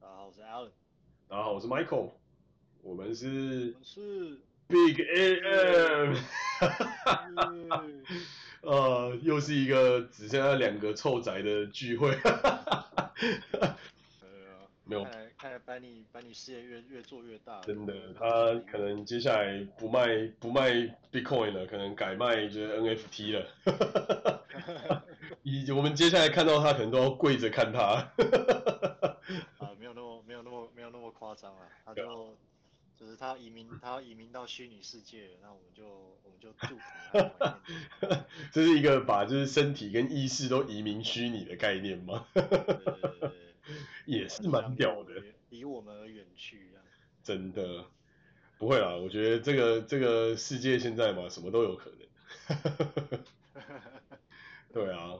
大家好，我是 Alan。大家好，我是 Michael。我们是，是 Big AM。呃，又是一个只剩下两个臭宅的聚会。没有。看来，把你把你事业越越做越大。真的，他可能接下来不卖不卖 Bitcoin 了，可能改卖就是 NFT 了。以我们接下来看到他，可能都要跪着看他。啊，没夸张啊，他就就是他移民，他要移民到虚拟世界，那我们就我们就祝福他。这是一个把就是身体跟意识都移民虚拟的概念吗？对对对对，也是蛮屌的，离我们而远去啊。真的，不会啦，我觉得这个这个世界现在嘛，什么都有可能。对啊。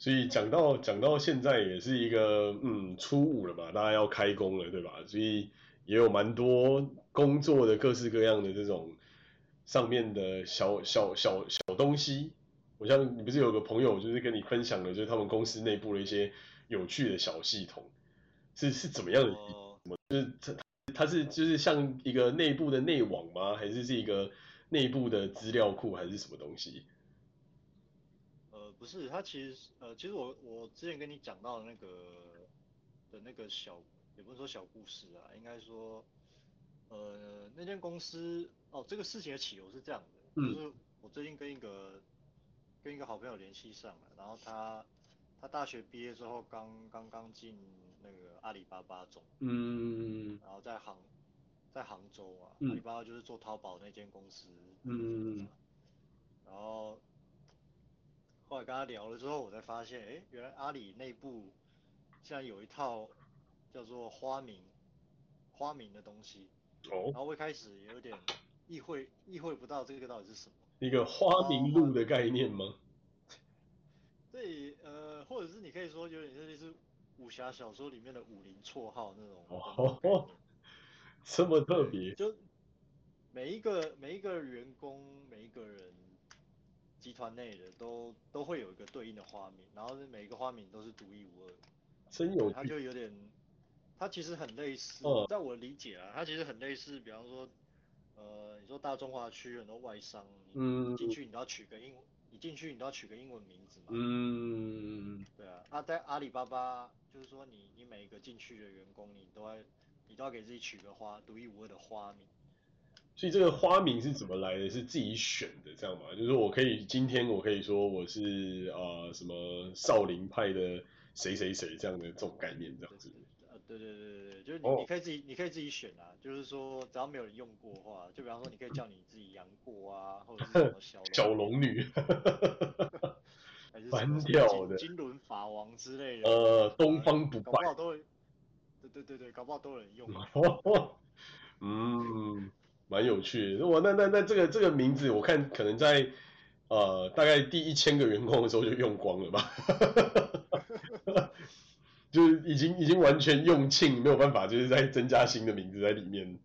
所以讲到讲到现在也是一个嗯初五了嘛，大家要开工了，对吧？所以也有蛮多工作的各式各样的这种上面的小小小小东西。我像你不是有个朋友就是跟你分享的，就是他们公司内部的一些有趣的小系统，是是怎么样的？就是它它是就是像一个内部的内网吗？还是是一个内部的资料库，还是什么东西？不是，他其实呃，其实我我之前跟你讲到的那个的那个小，也不是说小故事啊，应该说，呃，那间公司哦，这个事情的起由是这样的，嗯、就是我最近跟一个跟一个好朋友联系上了，然后他他大学毕业之后刚刚刚进那个阿里巴巴总，嗯，然后在杭在杭州啊，嗯、阿里巴巴就是做淘宝那间公司，嗯，然后。后来跟他聊了之后，我才发现，哎，原来阿里内部现在有一套叫做花名花名的东西。哦。然后我一开始有点意会意会不到这个到底是什么。一个花名录的概念吗？对，呃，或者是你可以说有点类似武侠小说里面的武林绰号那种。哦。这么特别。就每一个每一个员工每一个人。集团内的都都会有一个对应的花名，然后每一个花名都是独一无二。真有趣。它就有点，它其实很类似，嗯、在我理解啊，它其实很类似，比方说，呃，你说大中华区很多外商，嗯，进去你都要取个英，你进去你都要取个英文名字嘛。嗯。对啊，那在阿里巴巴，就是说你你每一个进去的员工，你都要你都要给自己取个花独一无二的花名。所以这个花名是怎么来的？是自己选的，这样吗？就是我可以今天我可以说我是啊、呃、什么少林派的谁谁谁这样的这种概念这样子。呃，对对对对对，就是你你可以自己、哦、你可以自己选啊，就是说只要没有人用过的话，就比方说你可以叫你自己杨过啊，或者是什么小龙 小龙女，蛮屌的金轮法王之类的。呃，东方不败，搞不好都会，对对对对，搞不好都有人用。嗯。蛮有趣的，我那那那这个这个名字，我看可能在呃大概第一千个员工的时候就用光了吧，就是已经已经完全用罄，没有办法，就是再增加新的名字在里面。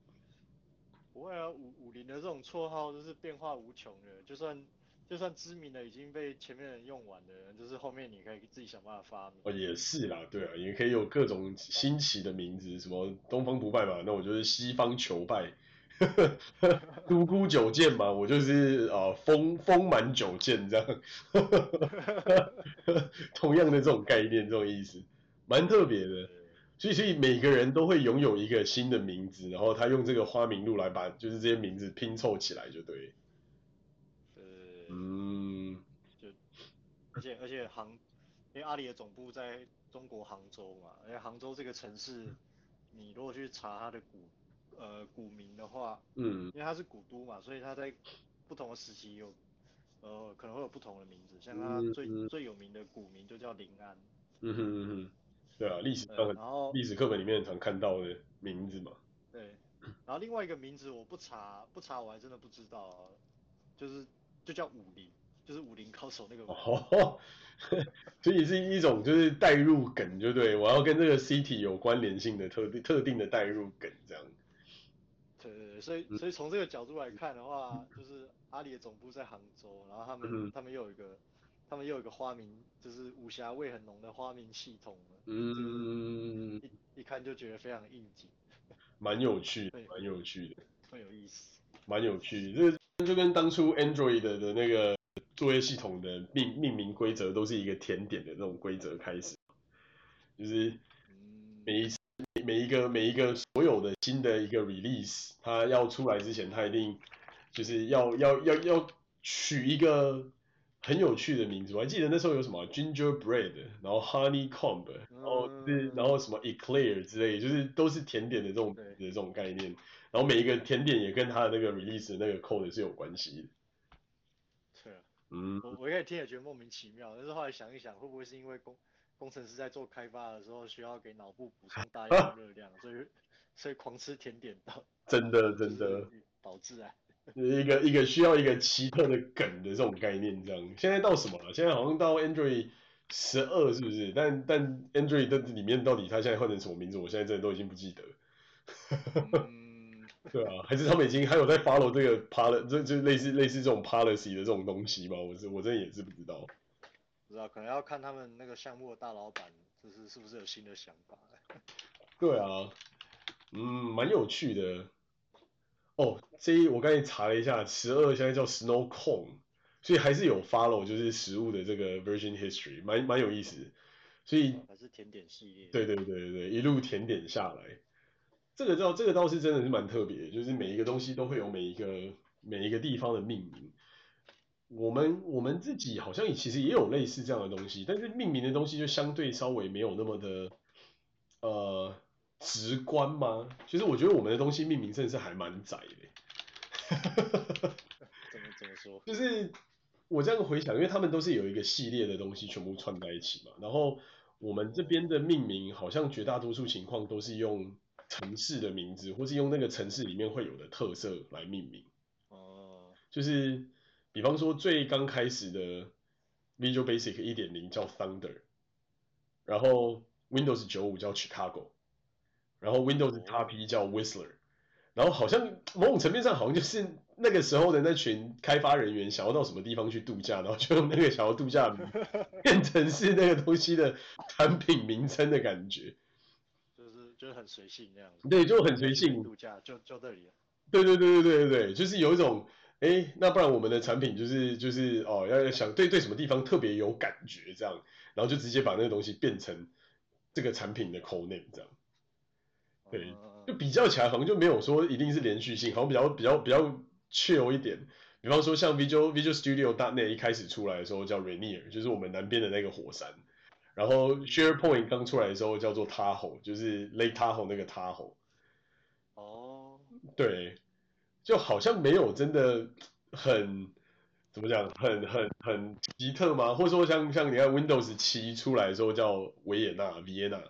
不会啊，武武林的这种绰号就是变化无穷的，就算就算知名的已经被前面人用完的人，就是后面你可以自己想办法发明。哦，也是啦，对啊，也可以有各种新奇的名字，什么东方不败嘛，那我就是西方求败。独孤九剑嘛，我就是啊丰丰满九剑这样，同样的这种概念，这种意思，蛮特别的。所以所以每个人都会拥有一个新的名字，然后他用这个花名录来把就是这些名字拼凑起来就对。呃，嗯，就而且而且杭，因为阿里的总部在中国杭州嘛，而且杭州这个城市，你如果去查它的古。呃，古名的话，嗯，因为它是古都嘛，所以它在不同的时期有，呃，可能会有不同的名字。像它最、嗯、最有名的古名就叫临安。嗯哼嗯哼，对啊，历史课本，然后历史课本里面常看到的名字嘛。对，然后另外一个名字我不查不查我还真的不知道啊，就是就叫武林，就是武林高手那个。哦，所以是一种就是代入梗，就对，我要跟这个 city 有关联性的特定特定的代入梗这样。对对对，所以所以从这个角度来看的话，就是阿里的总部在杭州，然后他们、嗯、他们又有一个，他们又有一个花名，就是武侠味很浓的花名系统。嗯，一一看就觉得非常应景，蛮有趣的，蛮有趣的，很有意思，蛮有趣的。这就跟当初 Android 的的那个作业系统的命命名规则都是一个甜点的那种规则开始，就是每一次每一个每一个所有的新的一个 release，它要出来之前，它一定就是要要要要取一个。很有趣的名字，我还记得那时候有什么 gingerbread，然后 honeycomb，然后是然后什么 eclair 之类的，就是都是甜点的这种的这种概念。然后每一个甜点也跟它的那个 release 的那个 code 是有关系的。对啊，嗯，我我一开始听也觉得莫名其妙，但是后来想一想，会不会是因为工工程师在做开发的时候需要给脑部补充大量 热量，所以所以狂吃甜点到真的真的导致啊。一个一个需要一个奇特的梗的这种概念，这样。现在到什么了？现在好像到 Android 十二是不是？但但 Android 的里面到底它现在换成什么名字？我现在真的都已经不记得。嗯、对啊，还是他们已经还有在 follow 这个 policy，这就类似类似这种 policy 的这种东西吗？我是我真的也是不知道。不知道，可能要看他们那个项目的大老板，就是是不是有新的想法。对啊，嗯，蛮有趣的。哦，这一我刚才查了一下，十二现在叫 Snow Cone，所以还是有 follow 就是食物的这个 version history，蛮蛮有意思。所以还是甜点系列。对对对对对，一路甜点下来，这个倒这个倒是真的是蛮特别，就是每一个东西都会有每一个每一个地方的命名。我们我们自己好像其实也有类似这样的东西，但是命名的东西就相对稍微没有那么的呃。直观吗？其实我觉得我们的东西命名真的是还蛮窄的。怎么怎么说？就是我这样回想，因为他们都是有一个系列的东西全部串在一起嘛。然后我们这边的命名好像绝大多数情况都是用城市的名字，或是用那个城市里面会有的特色来命名。哦。就是比方说最刚开始的 Visual Basic 一点零叫 Thunder，然后 Windows 九五叫 Chicago。然后 Windows XP 叫 Whistler，然后好像某种层面上好像就是那个时候的那群开发人员想要到什么地方去度假，然后就用那个想要度假名变成是那个东西的产品名称的感觉，就是就是很随性那样子。对，就很随性。度假就就这里。对对对对对对对，就是有一种哎，那不然我们的产品就是就是哦，要想对对什么地方特别有感觉这样，然后就直接把那个东西变成这个产品的 code name 这样。对，就比较起来好像就没有说一定是连续性，好像比较比较比较 chill 一点。比方说像 Visual Visual Studio .NET 一开始出来的时候叫 Rainier，就是我们南边的那个火山。然后 SharePoint 刚出来的时候叫做 Tahoe，就是 Lake Tahoe 那个 Tahoe。哦。对，就好像没有真的很怎么讲，很很很奇特吗？或者说像像你看 Windows 七出来的时候叫维也纳 Vienna。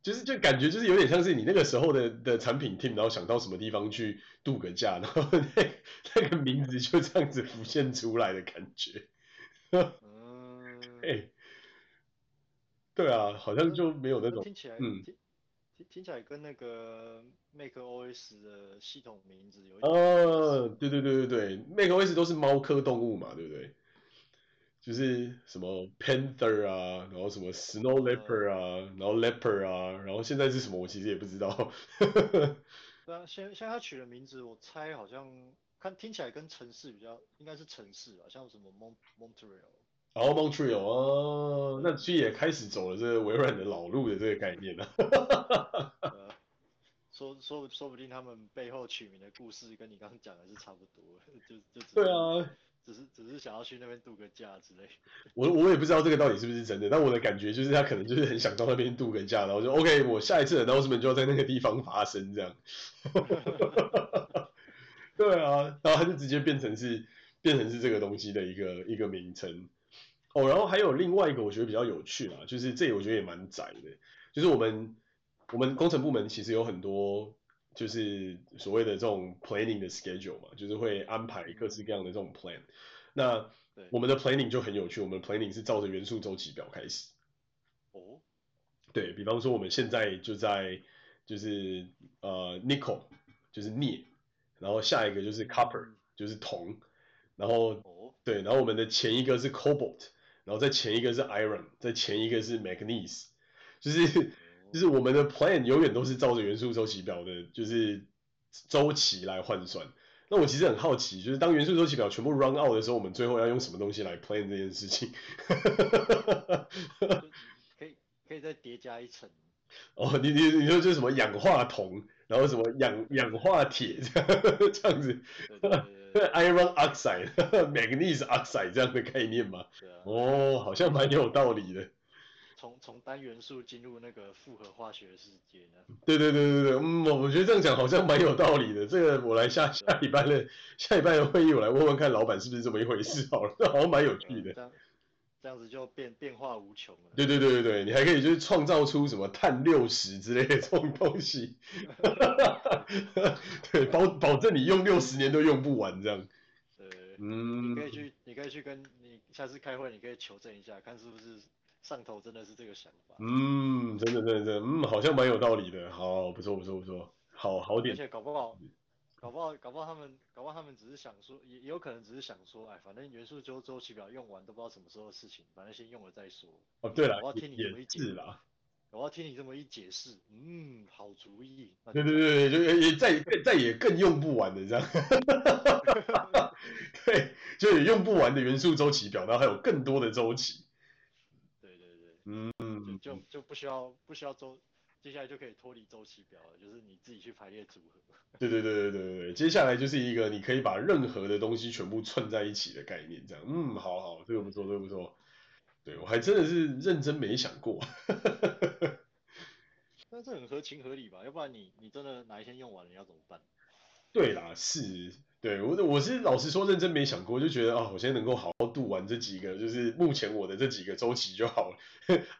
就是就感觉就是有点像是你那个时候的的产品 team，然后想到什么地方去度个假，然后那 那个名字就这样子浮现出来的感觉。嗯，哎，对啊，好像就没有那种听起来，嗯，听听起来跟那个 macOS 的系统名字有点。哦，对对对对对，macOS 都是猫科动物嘛，对不对？就是什么 panther 啊，然后什么 snow leopard 啊，然后 leopard 啊，然后现在是什么我其实也不知道。对啊，现现在他取的名字，我猜好像看听起来跟城市比较，应该是城市啊，像什么 Mon Montreal。哦，Montreal 哦，那其实也开始走了这个微软的老路的这个概念了。呃，说说说不定他们背后取名的故事跟你刚刚讲的是差不多，就就对啊。只是只是想要去那边度个假之类，我我也不知道这个到底是不是真的，但我的感觉就是他可能就是很想到那边度个假，然后就 OK，我下一次的 announcement 就要在那个地方发生这样。对啊，然后他就直接变成是变成是这个东西的一个一个名称。哦，然后还有另外一个我觉得比较有趣啊，就是这我觉得也蛮窄的，就是我们我们工程部门其实有很多。就是所谓的这种 planning 的 schedule 嘛，就是会安排各式各样的这种 plan。那我们的 planning 就很有趣，我们的 planning 是照着元素周期表开始。哦，对，比方说我们现在就在就是呃 nickel 就是镍，然后下一个就是 copper 就是铜，然后对，然后我们的前一个是 cobalt，然后再前一个是 iron，再前一个是 manganese，就是就是我们的 plan 永远都是照着元素周期表的，就是周期来换算。那我其实很好奇，就是当元素周期表全部 run out 的时候，我们最后要用什么东西来 plan 这件事情？可以可以再叠加一层。哦，你你你说就是什么氧化铜，然后什么氧氧化铁 这样这样子，iron oxide、manganese oxide 这样的概念吗？对啊。哦，好像蛮有道理的。从从单元素进入那个复合化学世界呢？对对对对对，嗯，我觉得这样讲好像蛮有道理的。这个我来下下礼拜的下礼拜的会议，我来问问看老板是不是这么一回事好了，好像蛮有趣的。这样子就变变化无穷了。对对对对对，你还可以就是创造出什么碳六十之类的这种东西，对，保保证你用六十年都用不完这样。对，嗯，你可以去你可以去跟你下次开会，你可以求证一下，看是不是。上头真的是这个想法，嗯，真的真的真的，嗯，好像蛮有道理的，好，不错不错不错，好好点，而且搞不好，搞不好搞不好他们搞不好他们只是想说，也也有可能只是想说，哎，反正元素周周期表用完都不知道什么时候的事情，反正先用了再说。哦，对了，我要听你这么一解释，我要听你这么一解释，嗯，好主意。对对对对，就也再再也更用不完的这样，对，就也用不完的元素周期表，然后还有更多的周期。对对对嗯，就就不需要不需要周，接下来就可以脱离周期表了，就是你自己去排列组合。对对对对对对对，接下来就是一个你可以把任何的东西全部串在一起的概念，这样，嗯，好好，这个不错，这个不错。对，我还真的是认真没想过。但是很合情合理吧？要不然你你真的哪一天用完了，你要怎么办？对啦，是。对我，我是老实说，认真没想过，就觉得啊、我现在能够好好度完这几个，就是目前我的这几个周期就好了，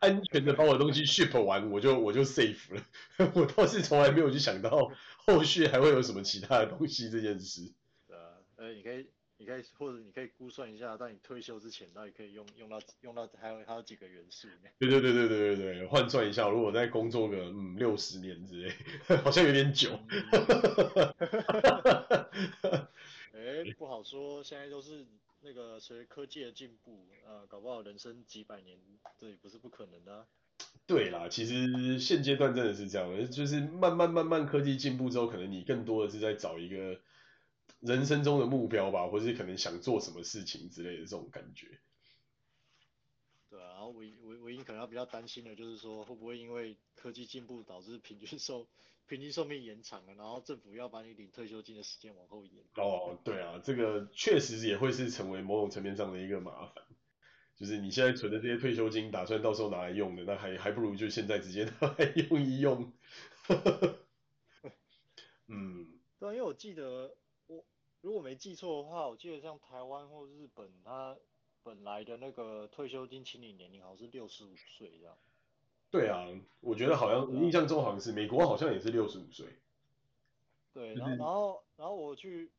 安全的把我的东西 ship 完，我就我就 safe 了。我倒是从来没有去想到后续还会有什么其他的东西这件事。呃，你可以，你可以，或者你可以估算一下，在你退休之前，到底可以用用到用到还有还有几个元素。对对对对对对对，换算一下，如果再工作个嗯六十年之类，好像有点久。哎，不好说，现在都是那个随着科技的进步，呃，搞不好人生几百年，这也不是不可能的啊。对啦，其实现阶段真的是这样，就是慢慢慢慢科技进步之后，可能你更多的是在找一个人生中的目标吧，或是可能想做什么事情之类的这种感觉。对啊，然后唯唯唯一可能要比较担心的就是说，会不会因为科技进步导致平均寿 平均寿命延长了，然后政府要把你领退休金的时间往后延。哦，对啊，这个确实也会是成为某种层面上的一个麻烦。就是你现在存的这些退休金，打算到时候拿来用的，那还还不如就现在直接拿来用一用。嗯，对啊，因为我记得我如果没记错的话，我记得像台湾或日本，它本来的那个退休金清理年龄好像是六十五岁这样。对啊，我觉得好像印象中好像是美国好像也是六十五岁。对，然后然后然后我去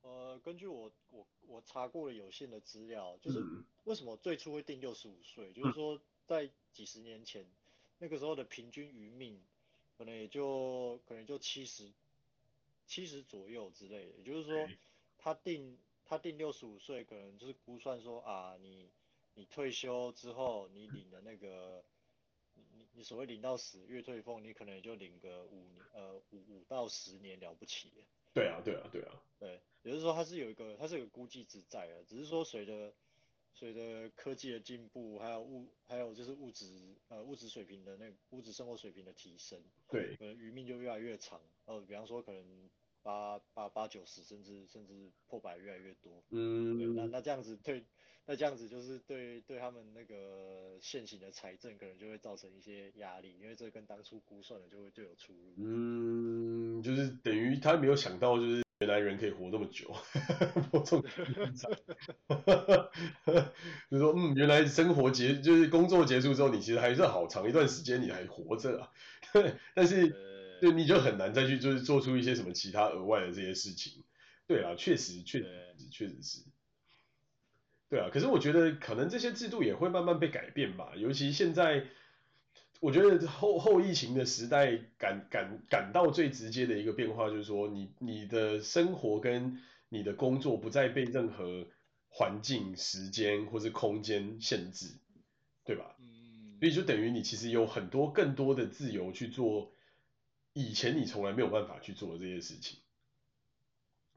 呃根据我我我查过了有限的资料，就是为什么最初会定六十五岁，就是说在几十年前那个时候的平均余命可能也就可能就七十七十左右之类的，也就是说他定他定六十五岁可能就是估算说啊你你退休之后你领的那个。你你所谓领到死月退俸，你可能也就领个五年，呃五五到十年了不起。对啊对啊对啊。对，也就是说它是有一个它是有个估计值在的，只是说随着随着科技的进步，还有物还有就是物质呃物质水平的那个物质生活水平的提升，对，可能余命就越来越长。呃，比方说可能八八八九十，甚至甚至破百越来越多。嗯。对，那那这样子对。那这样子就是对对他们那个现行的财政可能就会造成一些压力，因为这跟当初估算的就会就有出入。嗯，就是等于他没有想到，就是原来人可以活那么久，我从 就是说，嗯，原来生活结就是工作结束之后，你其实还是好长一段时间你还活着啊，但是对你就很难再去就是做出一些什么其他额外的这些事情。对啊，确实确实确实是。对啊，可是我觉得可能这些制度也会慢慢被改变吧，尤其现在，我觉得后后疫情的时代感感感到最直接的一个变化就是说你，你你的生活跟你的工作不再被任何环境、时间或是空间限制，对吧？嗯，所以就等于你其实有很多更多的自由去做以前你从来没有办法去做这些事情。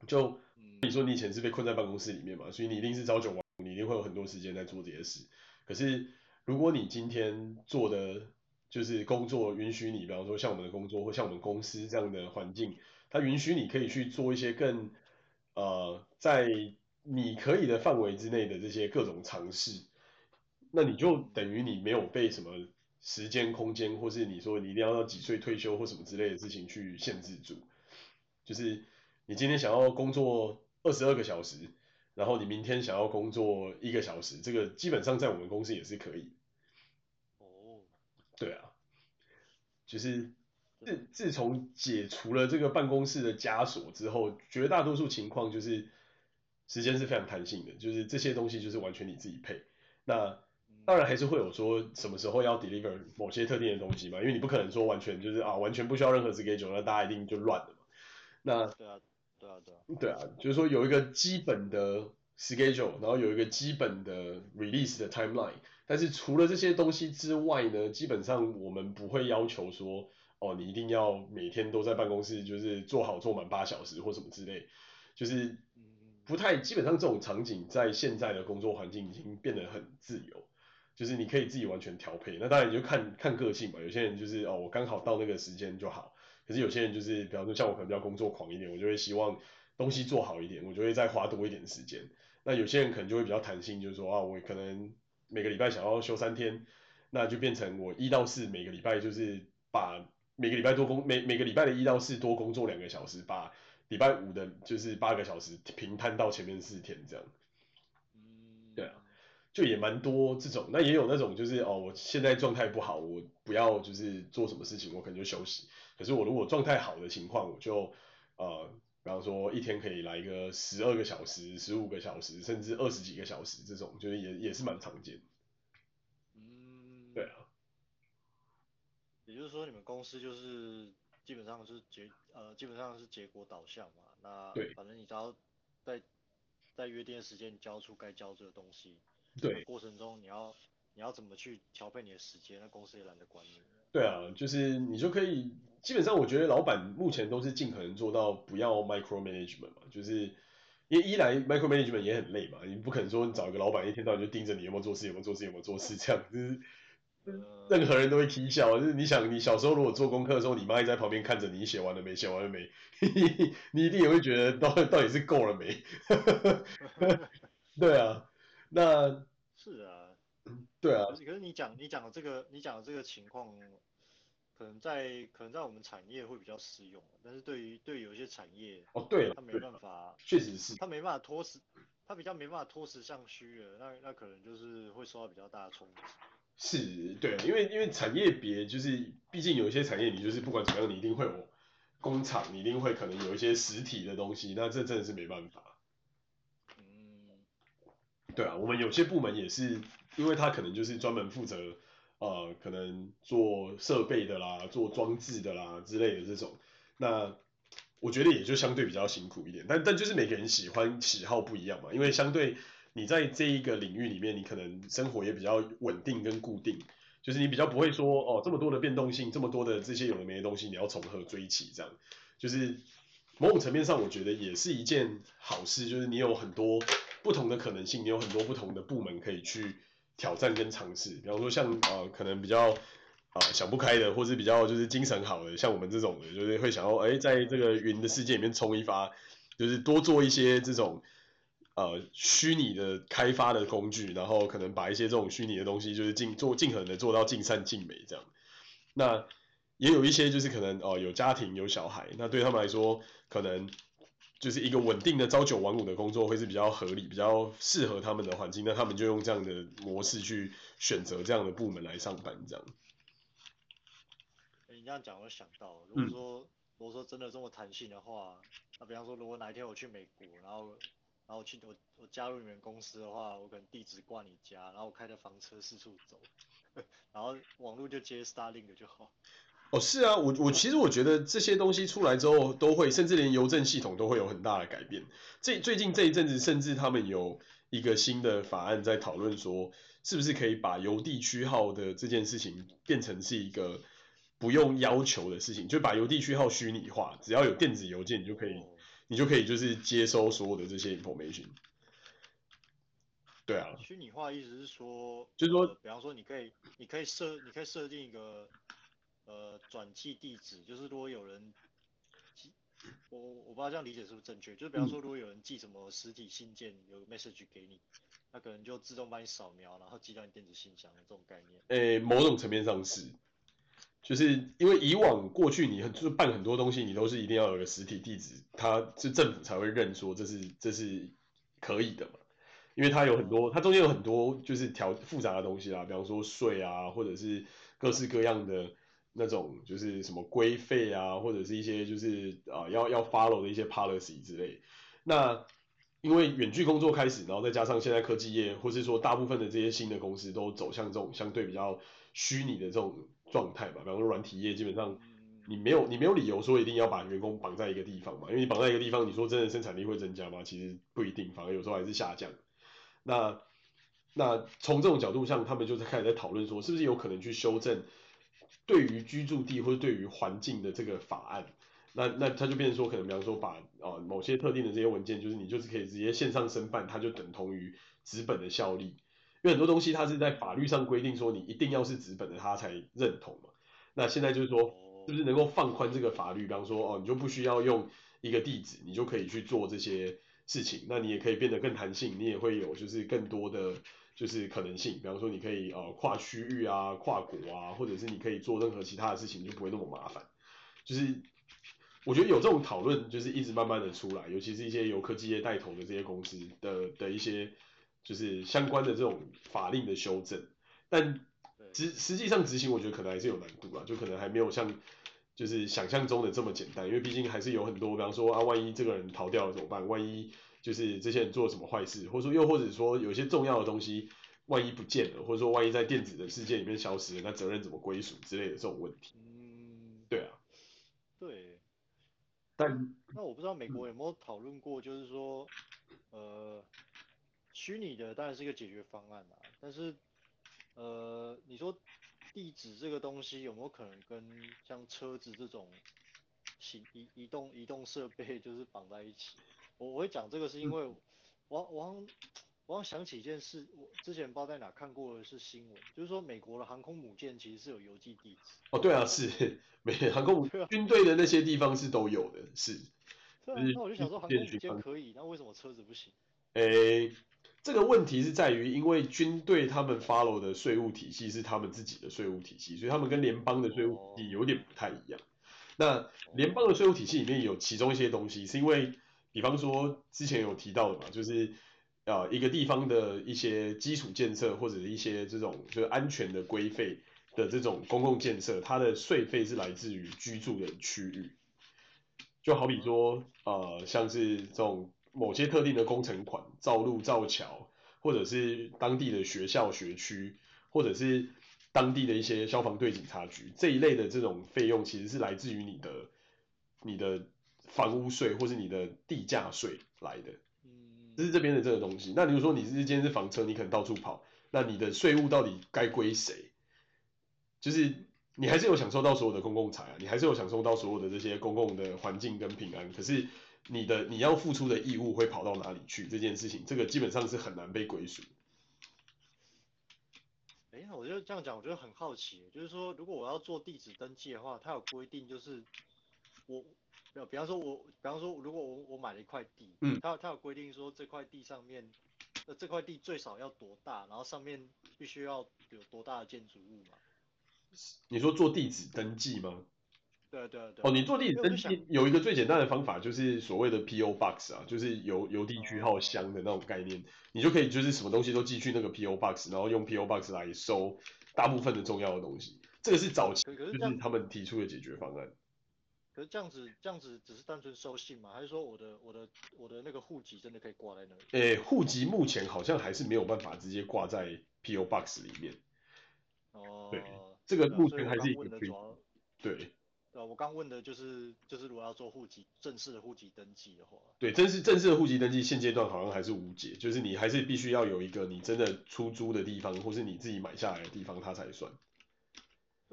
就你说你以前是被困在办公室里面嘛，所以你一定是朝九晚五，你一定会有很多时间在做这些事。可是如果你今天做的就是工作允许你，比方说像我们的工作或像我们公司这样的环境，它允许你可以去做一些更呃在你可以的范围之内的这些各种尝试。那你就等于你没有被什么时间、空间，或是你说你一定要到几岁退休或什么之类的事情去限制住。就是你今天想要工作二十二个小时，然后你明天想要工作一个小时，这个基本上在我们公司也是可以。哦，对啊，就是自自从解除了这个办公室的枷锁之后，绝大多数情况就是时间是非常弹性的，就是这些东西就是完全你自己配。那当然还是会有说什么时候要 deliver 某些特定的东西嘛，因为你不可能说完全就是啊完全不需要任何 schedule，那大家一定就乱了嘛。那对啊，对啊，对啊，对啊，就是说有一个基本的 schedule，然后有一个基本的 release 的 timeline，但是除了这些东西之外呢，基本上我们不会要求说哦你一定要每天都在办公室就是做好做满八小时或什么之类，就是不太基本上这种场景在现在的工作环境已经变得很自由。就是你可以自己完全调配，那当然你就看看个性嘛。有些人就是哦，我刚好到那个时间就好。可是有些人就是，比方说像我可能比较工作狂一点，我就会希望东西做好一点，我就会再花多一点时间。那有些人可能就会比较弹性，就是说啊，我可能每个礼拜想要休三天，那就变成我一到四每个礼拜就是把每个礼拜多工每每个礼拜的一到四多工作两个小时，把礼拜五的就是八个小时平摊到前面四天这样。就也蛮多这种，那也有那种就是哦，我现在状态不好，我不要就是做什么事情，我可能就休息。可是我如果状态好的情况，我就呃，比方说一天可以来一个十二个小时、十五个小时，甚至二十几个小时这种，就是也也是蛮常见。嗯，对啊。也就是说，你们公司就是基本上是结呃，基本上是结果导向嘛。那对，反正你只要在在约定的时间交出该交出的东西。对，过程中你要你要怎么去调配你的时间？那公司也懒得管你。对啊，就是你就可以，基本上我觉得老板目前都是尽可能做到不要 micro management 嘛，就是因为一来 micro management 也很累嘛，你不可能说你找一个老板一天到晚就盯着你有没有做事，有没有做事，有没有做事这样，就是任何人都会啼笑。就是你想，你小时候如果做功课的时候，你妈一直在旁边看着你写完了没，写完了没，你一定也会觉得到到底是够了没？对啊。那是啊，对啊。可是你讲你讲的这个你讲的这个情况，可能在可能在我们产业会比较适用，但是对于对于有些产业哦对，他没办法，确实是，他没办法脱实，他比较没办法脱实向虚了，那那可能就是会受到比较大的冲击。是，对，因为因为产业别就是，毕竟有一些产业你就是不管怎么样，你一定会有工厂，你一定会可能有一些实体的东西，那这真的是没办法。对啊，我们有些部门也是，因为他可能就是专门负责，呃，可能做设备的啦，做装置的啦之类的这种，那我觉得也就相对比较辛苦一点，但但就是每个人喜欢喜好不一样嘛，因为相对你在这一个领域里面，你可能生活也比较稳定跟固定，就是你比较不会说哦这么多的变动性，这么多的这些有的没的东西，你要从何追起这样，就是某种层面上我觉得也是一件好事，就是你有很多。不同的可能性，你有很多不同的部门可以去挑战跟尝试。比方说像呃可能比较啊、呃、想不开的，或是比较就是精神好的，像我们这种的，就是会想要哎在这个云的世界里面冲一发，就是多做一些这种呃虚拟的开发的工具，然后可能把一些这种虚拟的东西就是尽做尽可能的做到尽善尽美这样。那也有一些就是可能哦、有家庭有小孩，那对他们来说可能。就是一个稳定的朝九晚五的工作会是比较合理、比较适合他们的环境，那他们就用这样的模式去选择这样的部门来上班，这样。欸、你这样讲，我想到，如果说、嗯、如果说真的这么弹性的话，那比方说，如果哪一天我去美国，然后然后去我我加入你们公司的话，我可能地址挂你家，然后我开着房车四处走，然后网络就接 Starlink 就好。哦，是啊，我我其实我觉得这些东西出来之后，都会甚至连邮政系统都会有很大的改变。这最近这一阵子，甚至他们有一个新的法案在讨论说，是不是可以把邮递区号的这件事情变成是一个不用要求的事情，就把邮递区号虚拟化，只要有电子邮件，你就可以，你就可以就是接收所有的这些 information。对啊，虚拟化意思是说，就是说，呃，比方说，你可以，你可以设，你可以设定一个，呃，转寄地址，就是如果有人寄，我我不知道这样理解是不是正确，就是比方说，如果有人寄什么实体信件，有个 message 给你，那可能就自动帮你扫描，然后寄到你电子信箱的这种概念。诶，某种层面上是，就是因为以往过去你很就是办很多东西，你都是一定要有个实体地址，它是政府才会认说这是这是可以的嘛。因为它有很多，它中间有很多就是条复杂的东西啦，比方说税啊，或者是各式各样的那种就是什么规费啊，或者是一些就是啊要要 follow 的一些 policy 之类。那因为远距工作开始，然后再加上现在科技业，或是说大部分的这些新的公司都走向这种相对比较虚拟的这种状态吧，比方说软体业基本上你没有你没有理由说一定要把员工绑在一个地方嘛，因为你绑在一个地方，你说真的生产力会增加吗？其实不一定，反而有时候还是下降。那那从这种角度上，他们就是开始在讨论说，是不是有可能去修正对于居住地或者对于环境的这个法案？那那它就变成说，可能比方说把啊、某些特定的这些文件，就是你就是可以直接线上申办，它就等同于纸本的效力。因为很多东西它是在法律上规定说，你一定要是纸本的，它才认同嘛。那现在就是说，是不是能够放宽这个法律？比方说哦，你就不需要用一个地址，你就可以去做这些。事情，那你也可以变得更弹性，你也会有就是更多的就是可能性，比方说你可以呃跨区域啊、跨国啊，或者是你可以做任何其他的事情，就不会那么麻烦。就是我觉得有这种讨论，就是一直慢慢的出来，尤其是一些由科技业带头的这些公司的的一些就是相关的这种法令的修正，但实实际上执行，我觉得可能还是有难度啊，就可能还没有像。就是想象中的这么简单，因为毕竟还是有很多，比方说啊，万一这个人逃掉了怎么办？万一就是这些人做了什么坏事，或者说又或者说有些重要的东西万一不见了，或者说万一在电子的世界里面消失了，那责任怎么归属之类的这种问题。嗯，对啊，对。但那我不知道美国有没有讨论过，就是说，呃，虚拟的当然是一个解决方案啦，但是呃，你说。地址这个东西有没有可能跟像车子这种行移移动移动设备就是绑在一起？我我会讲这个是因为我我我刚想起一件事，我之前不知道在哪看过的是新闻，就是说美国的航空母舰其实是有邮寄地址。哦，对啊，是美航空母军队的那些地方是都有的，是。对啊，那我就想说航空母舰可以，那为什么车子不行？诶。这个问题是在于，因为军队他们 follow 的税务体系是他们自己的税务体系，所以他们跟联邦的税务体系有点不太一样。那联邦的税务体系里面有其中一些东西，是因为，比方说之前有提到的嘛，就是呃一个地方的一些基础建设或者一些这种就是安全的规费的这种公共建设，它的税费是来自于居住的区域，就好比说呃像是这种。某些特定的工程款，造路造桥，或者是当地的学校学区，或者是当地的一些消防队警察局这一类的这种费用，其实是来自于你的你的房屋税或是你的地价税来的。嗯，这是这边的这个东西。那比如说你是今天是房车，你可能到处跑，那你的税务到底该归谁？就是你还是有享受到所有的公共财啊，你还是有享受到所有的这些公共的环境跟平安，可是。你的你要付出的义务会跑到哪里去？这件事情，这个基本上是很难被归属。哎，呀我就这样讲，我觉得很好奇，就是说，如果我要做地址登记的话，它有规定，就是我，比方说我，比方说，如果我我买了一块地，嗯，它它有规定说这块地上面，呃，这块地最少要多大，然后上面必须要有多大的建筑物嘛？你说做地址登记吗？对对对。哦，你做地址登记有一个最简单的方法，就是所谓的 PO Box 啊，就是邮邮递区号箱的那种概念，你就可以就是什么东西都寄去那个 PO Box，然后用 PO Box 来收大部分的重要的东西。这个是早期就是他们提出的解决方案。可是这样子这样子只是单纯收信吗？还是说我的我的我的那个户籍真的可以挂在那里？诶，户籍目前好像还是没有办法直接挂在 PO Box 里面。哦。对，这个目前还是一个对。对啊，我刚问的就是就是如果要做户籍正式的户籍登记的话，对，正式正式的户籍登记现阶段好像还是无解，就是你还是必须要有一个你真的出租的地方，或是你自己买下来的地方，它才算。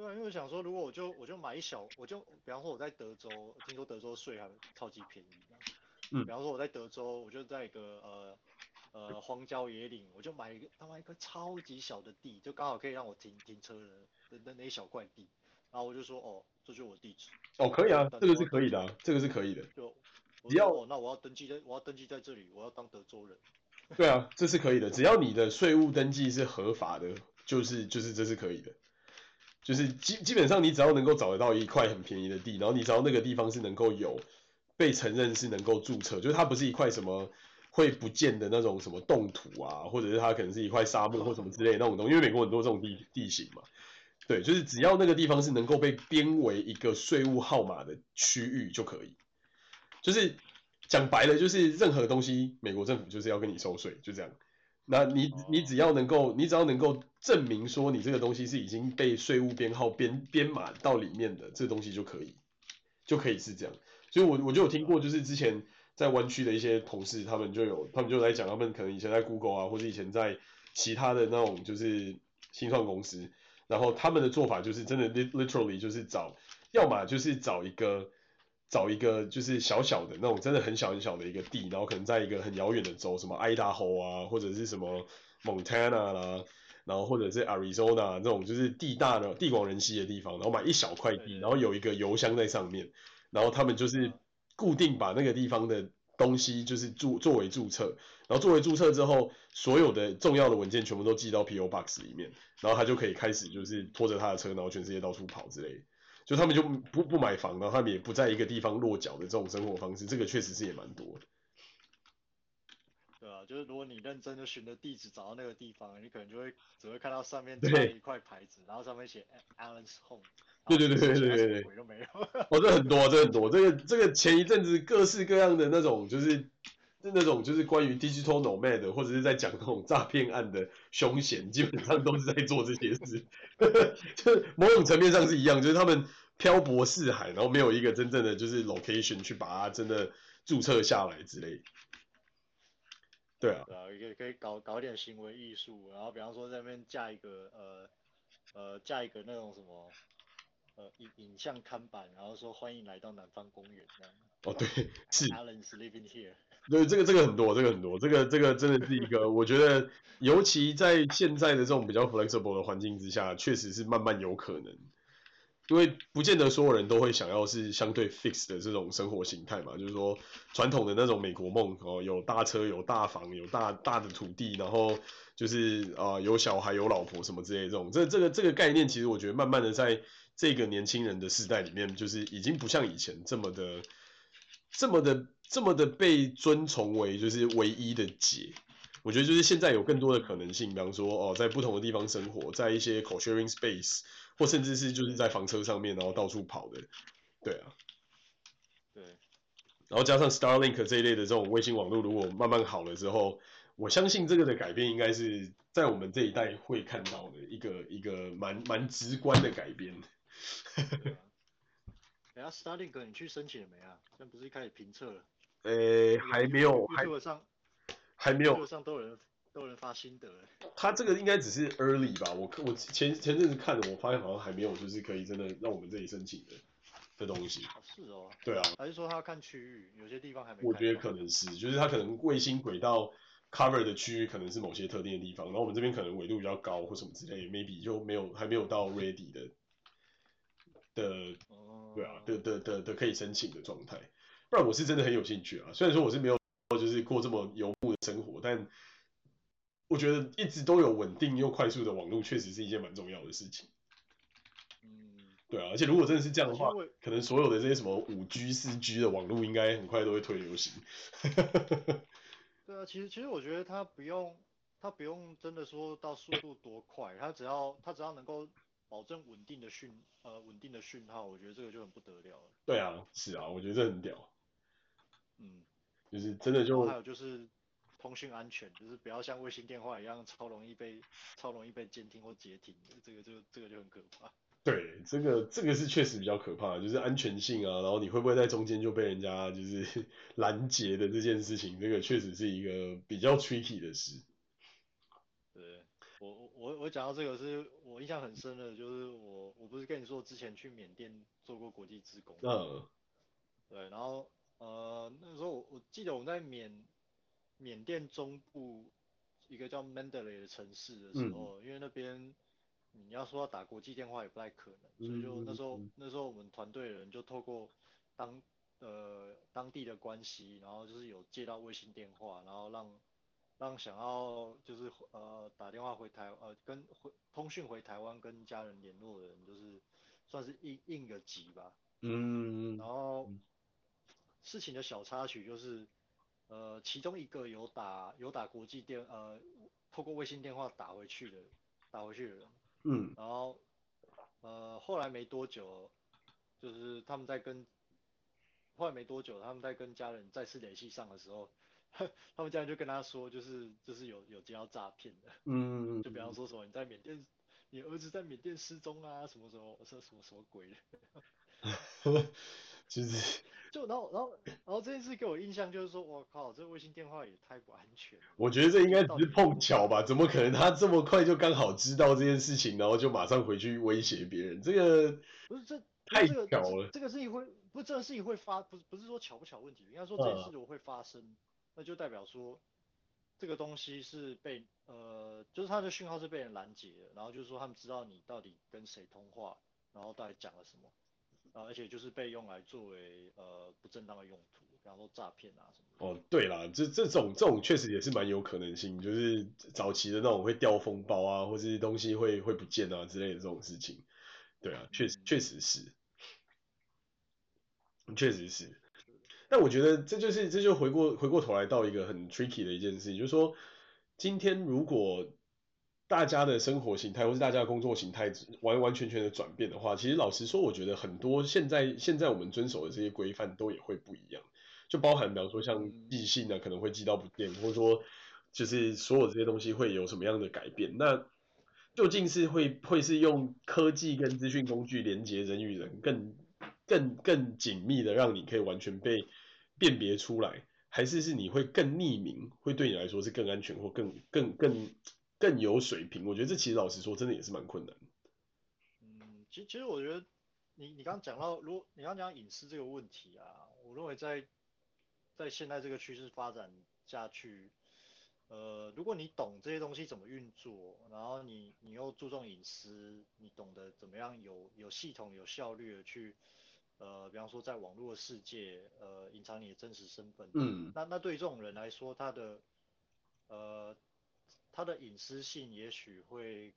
对啊，因为我想说，如果我就我就买一小，我就比方说我在德州，听说德州税还超级便宜。嗯。比方说我在德州，我就在一个呃呃荒郊野岭，我就买一个他妈一个超级小的地，就刚好可以让我停停车的的那一小块地。然后我就说，哦，这就是我地址。哦，可以啊，这个是可以的，啊，这个是可以的。就只要，哦，那我要登记在，我要登记在这里，我要当德州人。对啊，这是可以的，只要你的税务登记是合法的，就是就是这是可以的。就是基基本上你只要能够找得到一块很便宜的地，然后你知道那个地方是能够有被承认是能够注册，就是它不是一块什么会不见的那种什么冻土啊，或者是它可能是一块沙漠或什么之类那种东，因为美国很多这种地地形嘛。对，就是只要那个地方是能够被编为一个税务号码的区域就可以。就是讲白了，就是任何东西，美国政府就是要跟你收税，就这样。那你你只要能够，你只要能够证明说你这个东西是已经被税务编号编编码到里面的，这个东西就可以，就可以是这样。所以我我就有听过，就是之前在湾区的一些同事，他们就有，他们就来讲，他们可能以前在 Google 啊，或者以前在其他的那种就是新创公司。然后他们的做法就是真的，literally 就是找，要么就是找一个，找一个就是小小的那种，真的很小很小的一个地，然后可能在一个很遥远的州，什么 Idaho 啊，或者是什么 Montana 啦，然后或者是 Arizona 这种就是地大的地广人稀的地方，然后买一小块地，然后有一个邮箱在上面，然后他们就是固定把那个地方的东西就是注作为注册。然后作为注册之后，所有的重要的文件全部都寄到 PO Box 里面，然后他就可以开始就是拖着他的车，然后全世界到处跑之类的。就他们就不不买房，然后他们也不在一个地方落脚的这种生活方式，这个确实是也蛮多的。就是如果你认真的寻着地址找到那个地方，你可能就会只会看到上面贴一块牌子，然后上面写 Alan's Home。对对对对对对对。鬼都没有。哦，这很多，这很多。这个这个前一阵子各式各样的那种就是。是那种就是关于 digital nomad 或者是在讲那种诈骗案的凶险，基本上都是在做这些事，就是某种层面上是一样，就是他们漂泊四海，然后没有一个真正的就是 location 去把它真的注册下来之类。对啊，对啊，可以可以搞搞点行为艺术，然后比方说在那边架一个呃呃架一个那种什么呃影影像看板，然后说欢迎来到南方公园这样。哦，对，是。Alan's living here。对，这个这个很多，这个很多，这个这个真的是一个，我觉得，尤其在现在的这种比较 flexible 的环境之下，确实是慢慢有可能，因为不见得所有人都会想要是相对 fix 的这种生活形态嘛，就是说传统的那种美国梦哦，有大车、有大房、有大大的土地，然后就是啊、有小孩、有老婆什么之类的这种，这这个这个概念，其实我觉得慢慢的在这个年轻人的世代里面，就是已经不像以前这么的。这么的这么的被尊崇为就是唯一的解，我觉得就是现在有更多的可能性，比方说哦，在不同的地方生活，在一些 co-sharing space，或甚至是就是在房车上面然后到处跑的，对啊，对，然后加上 Starlink 这一类的这种卫星网络，如果慢慢好了之后，我相信这个的改变应该是在我们这一代会看到的一个一个蛮蛮直观的改变。哎呀，Starlink，你去申请了没啊？现在不是一开始评测了？呃、欸，还没有，还还没有。上都有人都有人发心得。他这个应该只是 early 吧？我我前前阵子看的，我发现好像还没有，就是可以真的让我们这里申请的的东西。是哦。对啊。还是说他要看区域？有些地方还没。我觉得可能是，就是他可能卫星轨道 cover 的区域可能是某些特定的地方，然后我们这边可能纬度比较高或什么之类，maybe 就没有还没有到 ready 的的。对啊，的的的的可以申请的状态，不然我是真的很有兴趣啊。虽然说我是没有就是过这么游牧的生活，但我觉得一直都有稳定又快速的网络，确实是一件蛮重要的事情。嗯，对啊，而且如果真的是这样的话，可能所有的这些什么五 G、四 G 的网络，应该很快都会推流行。对啊，其实其实我觉得它不用，它不用真的说到速度多快，它只要它只要能够。保证稳定的讯，呃，稳定的讯号，我觉得这个就很不得了了。对啊，是啊，我觉得这很屌。嗯，就是真的就。还有就是通讯安全，就是不要像卫星电话一样超容易被超容易被监听或截停，这个就这个就很可怕。对，这个这个是确实比较可怕，就是安全性啊，然后你会不会在中间就被人家就是 拦截的这件事情，这个确实是一个比较 tricky 的事。对，我我我我讲到这个是我印象很深的，就是我我不是跟你说之前去缅甸做过国际职工，嗯，对，然后呃那时候我我记得我们在缅缅甸中部一个叫 Mandalay 的城市的时候，嗯、因为那边。你要说要打国际电话也不太可能，所以就那时候、嗯、那时候我们团队的人就透过当呃当地的关系，然后就是有接到卫星电话，然后让让想要就是呃打电话回台呃跟回通讯回台湾跟家人联络的人，就是算是应应个急吧。嗯。然后事情的小插曲就是呃其中一个有打有打国际电呃透过卫星电话打回去的打回去的人。嗯，然后，呃，后来没多久，就是他们在跟，后来没多久，他们在跟家人再次联系上的时候，他们家人就跟他说，就是就是有有接到诈骗的，嗯，就比方说什么你在缅甸，你儿子在缅甸失踪啊，什么什么，什么什么什么鬼的 就是。就然后然后然后这件事给我印象就是说，我靠，这个卫星电话也太不安全了。我觉得这应该只是碰巧吧，怎么可能他这么快就刚好知道这件事情，然后就马上回去威胁别人？这个不是这太巧了。这个事情会不是这个事情会发，不是不是说巧不巧问题，应该说这件事如果会发生，嗯、那就代表说这个东西是被呃，就是他的讯号是被人拦截的，然后就是说他们知道你到底跟谁通话，然后到底讲了什么。啊，而且就是被用来作为呃不正当的用途，比方说诈骗啊什么的。哦，对啦，这这种这种确实也是蛮有可能性，就是早期的那种会掉封包啊，或是东西会会不见啊之类的这种事情。对啊，确实确实是，确实是。但我觉得这就是这就回过回过头来到一个很 tricky 的一件事情，就是说今天如果。大家的生活形态或是大家的工作形态完完全全的转变的话，其实老实说，我觉得很多现在现在我们遵守的这些规范都也会不一样，就包含比方说像寄信呢，可能会寄到不见，或者说就是所有这些东西会有什么样的改变？那究竟是会会是用科技跟资讯工具连接人与人更更更紧密的，让你可以完全被辨别出来，还是是你会更匿名，会对你来说是更安全或更更更？更有水平，我觉得这其实老实说，真的也是蛮困难。嗯，其实其实我觉得你你刚刚讲到，如果你刚刚讲隐私这个问题啊，我认为在在现在这个趋势发展下去，呃，如果你懂这些东西怎么运作，然后你你又注重隐私，你懂得怎么样有有系统、有效率的去，呃，比方说在网络的世界，呃，隐藏你的真实身份，嗯，那那对于这种人来说，他的呃。他的隐私性也许会，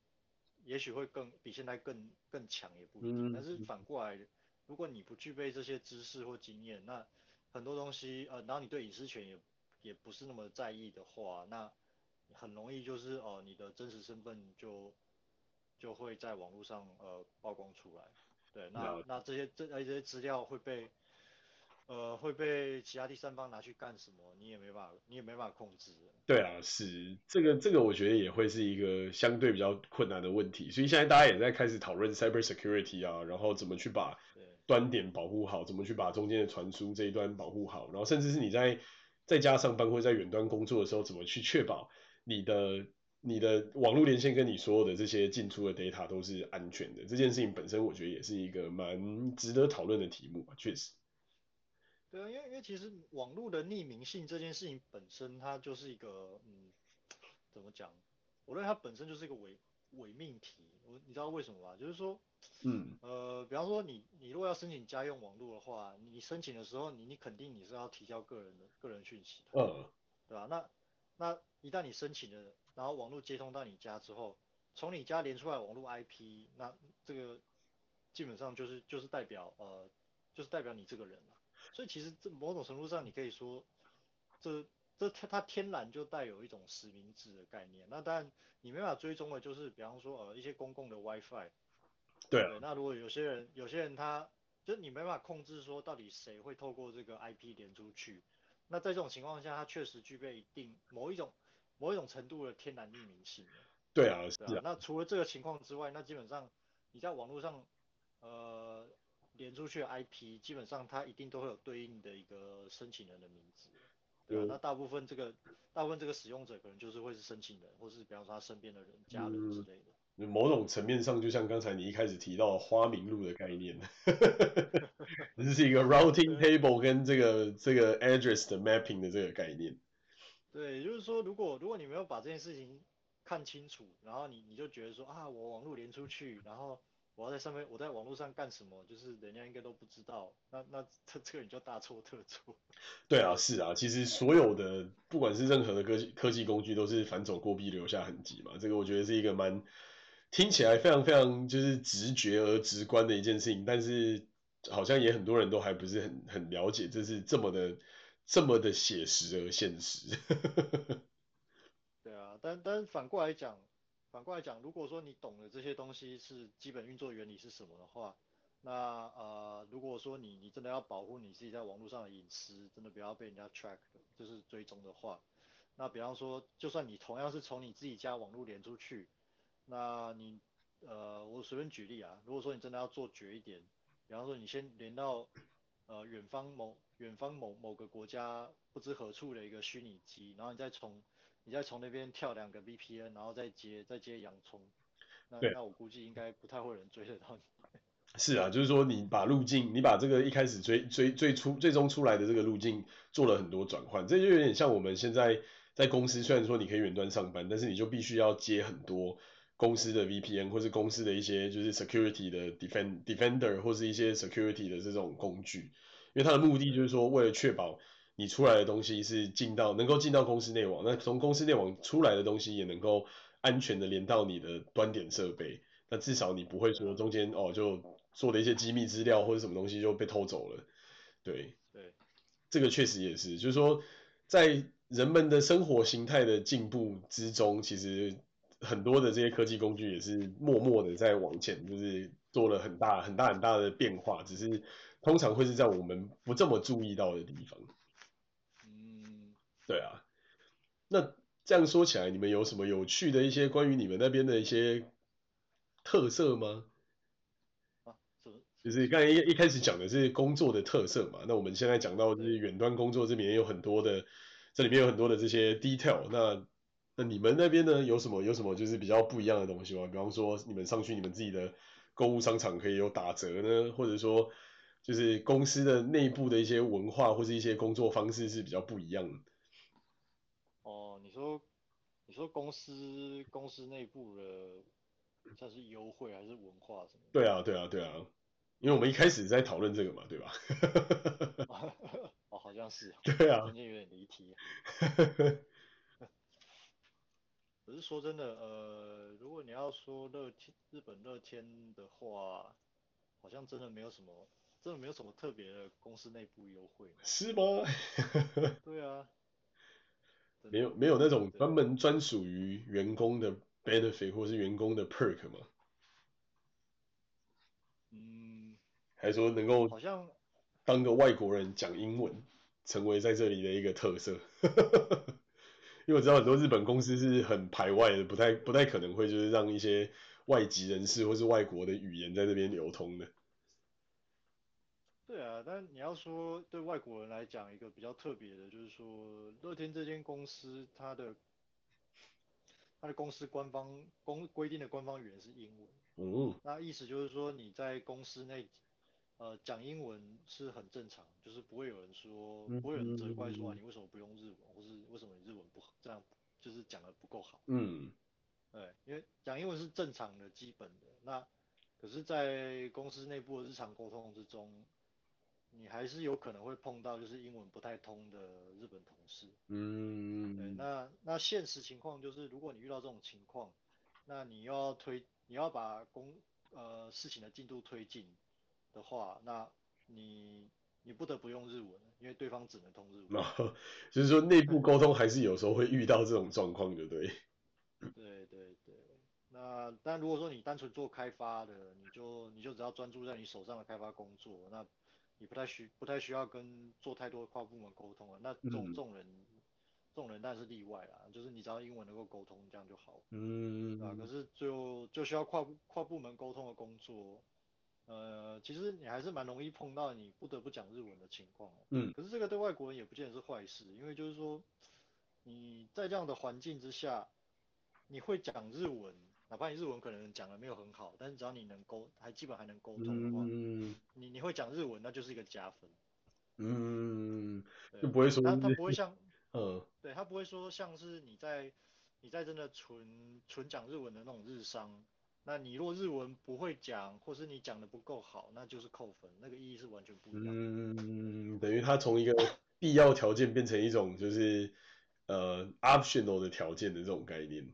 也许会更比现在更更强也不一定。但是反过来，如果你不具备这些知识或经验，那很多东西呃，然后你对隐私权也也不是那么在意的话，那很容易就是哦、呃，你的真实身份就就会在网络上呃曝光出来。对，那那这些这这些资料会被。呃，会被其他第三方拿去干什么？你也没办法，你也没办法控制。对啊，是这个这个，我觉得也会是一个相对比较困难的问题。所以现在大家也在开始讨论 cyber security 啊，然后怎么去把端点保护好，怎么去把中间的传输这一端保护好，然后甚至是你在在家上班或者在远端工作的时候，怎么去确保你的你的网络连线跟你所有的这些进出的 data 都是安全的。这件事情本身，我觉得也是一个蛮值得讨论的题目啊，确实。对啊，因为因为其实网络的匿名性这件事情本身，它就是一个嗯，怎么讲？我认为它本身就是一个伪伪命题。我你知道为什么吗？就是说，嗯，呃，比方说你你如果要申请家用网络的话，你申请的时候，你你肯定你是要提交个人的个人讯息的，嗯，对吧？那那一旦你申请了，然后网络接通到你家之后，从你家连出来网络 IP，那这个基本上就是就是代表呃，就是代表你这个人了。所以其实这某种程度上，你可以说，这这它它天然就带有一种实名制的概念。那当然你没办法追踪的，就是比方说呃一些公共的 WiFi。对，对。那如果有些人有些人他，就是你没办法控制说到底谁会透过这个 IP 连出去。那在这种情况下，它确实具备一定某一种某一种程度的天然匿名性。对啊，对啊。那除了这个情况之外，那基本上你在网络上呃连出去的 IP，基本上它一定都会有对应的一个申请人的名字。对啊，那大部分这个大部分这个使用者可能就是会是申请人，或是比方说他身边的人、家人之类的。嗯、某种层面上，就像刚才你一开始提到花名录的概念，这是一个 routing table 跟这个这个 address 的 mapping 的这个概念。对，就是说，如果如果你没有把这件事情看清楚，然后你你就觉得说啊，我网络连出去，然后。我要在上面，我在网络上干什么？就是人家应该都不知道。那那这这个你就大错特错。对啊，是啊，其实所有的不管是任何的科技科技工具，都是反走过必留下痕迹嘛。这个我觉得是一个蛮听起来非常非常就是直觉而直观的一件事情，但是好像也很多人都还不是很很了解，这是这么的这么的写实而现实。对啊，但但反过来讲。反过来讲，如果说你懂的这些东西是基本运作原理是什么的话，那呃，如果说你你真的要保护你自己在网络上的隐私，真的不要被人家 track，就是追踪的话，那比方说，就算你同样是从你自己家网络连出去，那你呃，我随便举例啊，如果说你真的要做绝一点，比方说你先连到呃远方某远方某某个国家不知何处的一个虚拟机，然后你再从你再从那边跳两个 VPN，然后再接再接洋葱，那那我估计应该不太会有人追得到你。是啊，就是说你把路径，你把这个一开始追追最初最终出来的这个路径做了很多转换，这就有点像我们现在在公司，虽然说你可以远端上班，但是你就必须要接很多公司的 VPN 或是公司的一些就是 security 的 defend defender 或是一些 security 的这种工具，因为它的目的就是说为了确保。你出来的东西是进到能够进到公司内网，那从公司内网出来的东西也能够安全的连到你的端点设备，那至少你不会说中间哦就做的一些机密资料或者什么东西就被偷走了。对对，这个确实也是，就是说在人们的生活形态的进步之中，其实很多的这些科技工具也是默默的在往前，就是做了很大很大很大的变化，只是通常会是在我们不这么注意到的地方。对啊，那这样说起来，你们有什么有趣的一些关于你们那边的一些特色吗？啊，是，就是刚才一一开始讲的是工作的特色嘛，那我们现在讲到就是远端工作这边也有很多的，这里面有很多的这些 detail，那那你们那边呢，有什么有什么就是比较不一样的东西吗？比方说你们上去你们自己的购物商场可以有打折呢，或者说就是公司的内部的一些文化或是一些工作方式是比较不一样的。你说，你说公司公司内部的算是优惠还是文化什么？对啊，对啊，对啊，因为我们一开始在讨论这个嘛，对吧？哦，好像是。对啊。中间有点离题。可是说真的，呃，如果你要说乐天日本乐天的话，好像真的没有什么，真的没有什么特别的公司内部优惠。是吗？对啊。没有没有那种专门专属于员工的 benefit 或是员工的 perk 吗？嗯，还说能够好像当个外国人讲英文，成为在这里的一个特色。因为我知道很多日本公司是很排外的，不太不太可能会就是让一些外籍人士或是外国的语言在这边流通的。对啊，但你要说对外国人来讲，一个比较特别的，就是说乐天这间公司，它的它的公司官方公规定的官方语言是英文。嗯。那意思就是说你在公司内，呃，讲英文是很正常，就是不会有人说，不会有人责怪说啊，你为什么不用日文，或是为什么你日文不好，这样就是讲的不够好。嗯。对，因为讲英文是正常的、基本的。那可是，在公司内部的日常沟通之中，你还是有可能会碰到就是英文不太通的日本同事。嗯，对，那那现实情况就是，如果你遇到这种情况，那你要推，你要把工呃事情的进度推进的话，那你你不得不用日文，因为对方只能通日文。哦，就是说内部沟通还是有时候会遇到这种状况，对不 对？对对对，那但如果说你单纯做开发的，你就你就只要专注在你手上的开发工作，那。你不太需不太需要跟做太多跨部门沟通了，那这种这种人，嗯、这种人当然是例外啦，就是你只要英文能够沟通，这样就好。嗯，啊，可是就就需要跨跨部门沟通的工作，呃，其实你还是蛮容易碰到你不得不讲日文的情况。嗯。可是这个对外国人也不见得是坏事，因为就是说你在这样的环境之下，你会讲日文，哪怕你日文可能讲的没有很好，但是只要你能沟，还基本还能沟通的话，嗯、你你会讲日文，那就是一个加分。嗯。就不会说。他他不会像，嗯。对他不会说像是你在你在真的纯纯讲日文的那种日商。那你若日文不会讲，或是你讲的不够好，那就是扣分，那个意义是完全不一样。嗯，等于他从一个必要条件变成一种就是呃 optional 的条件的这种概念。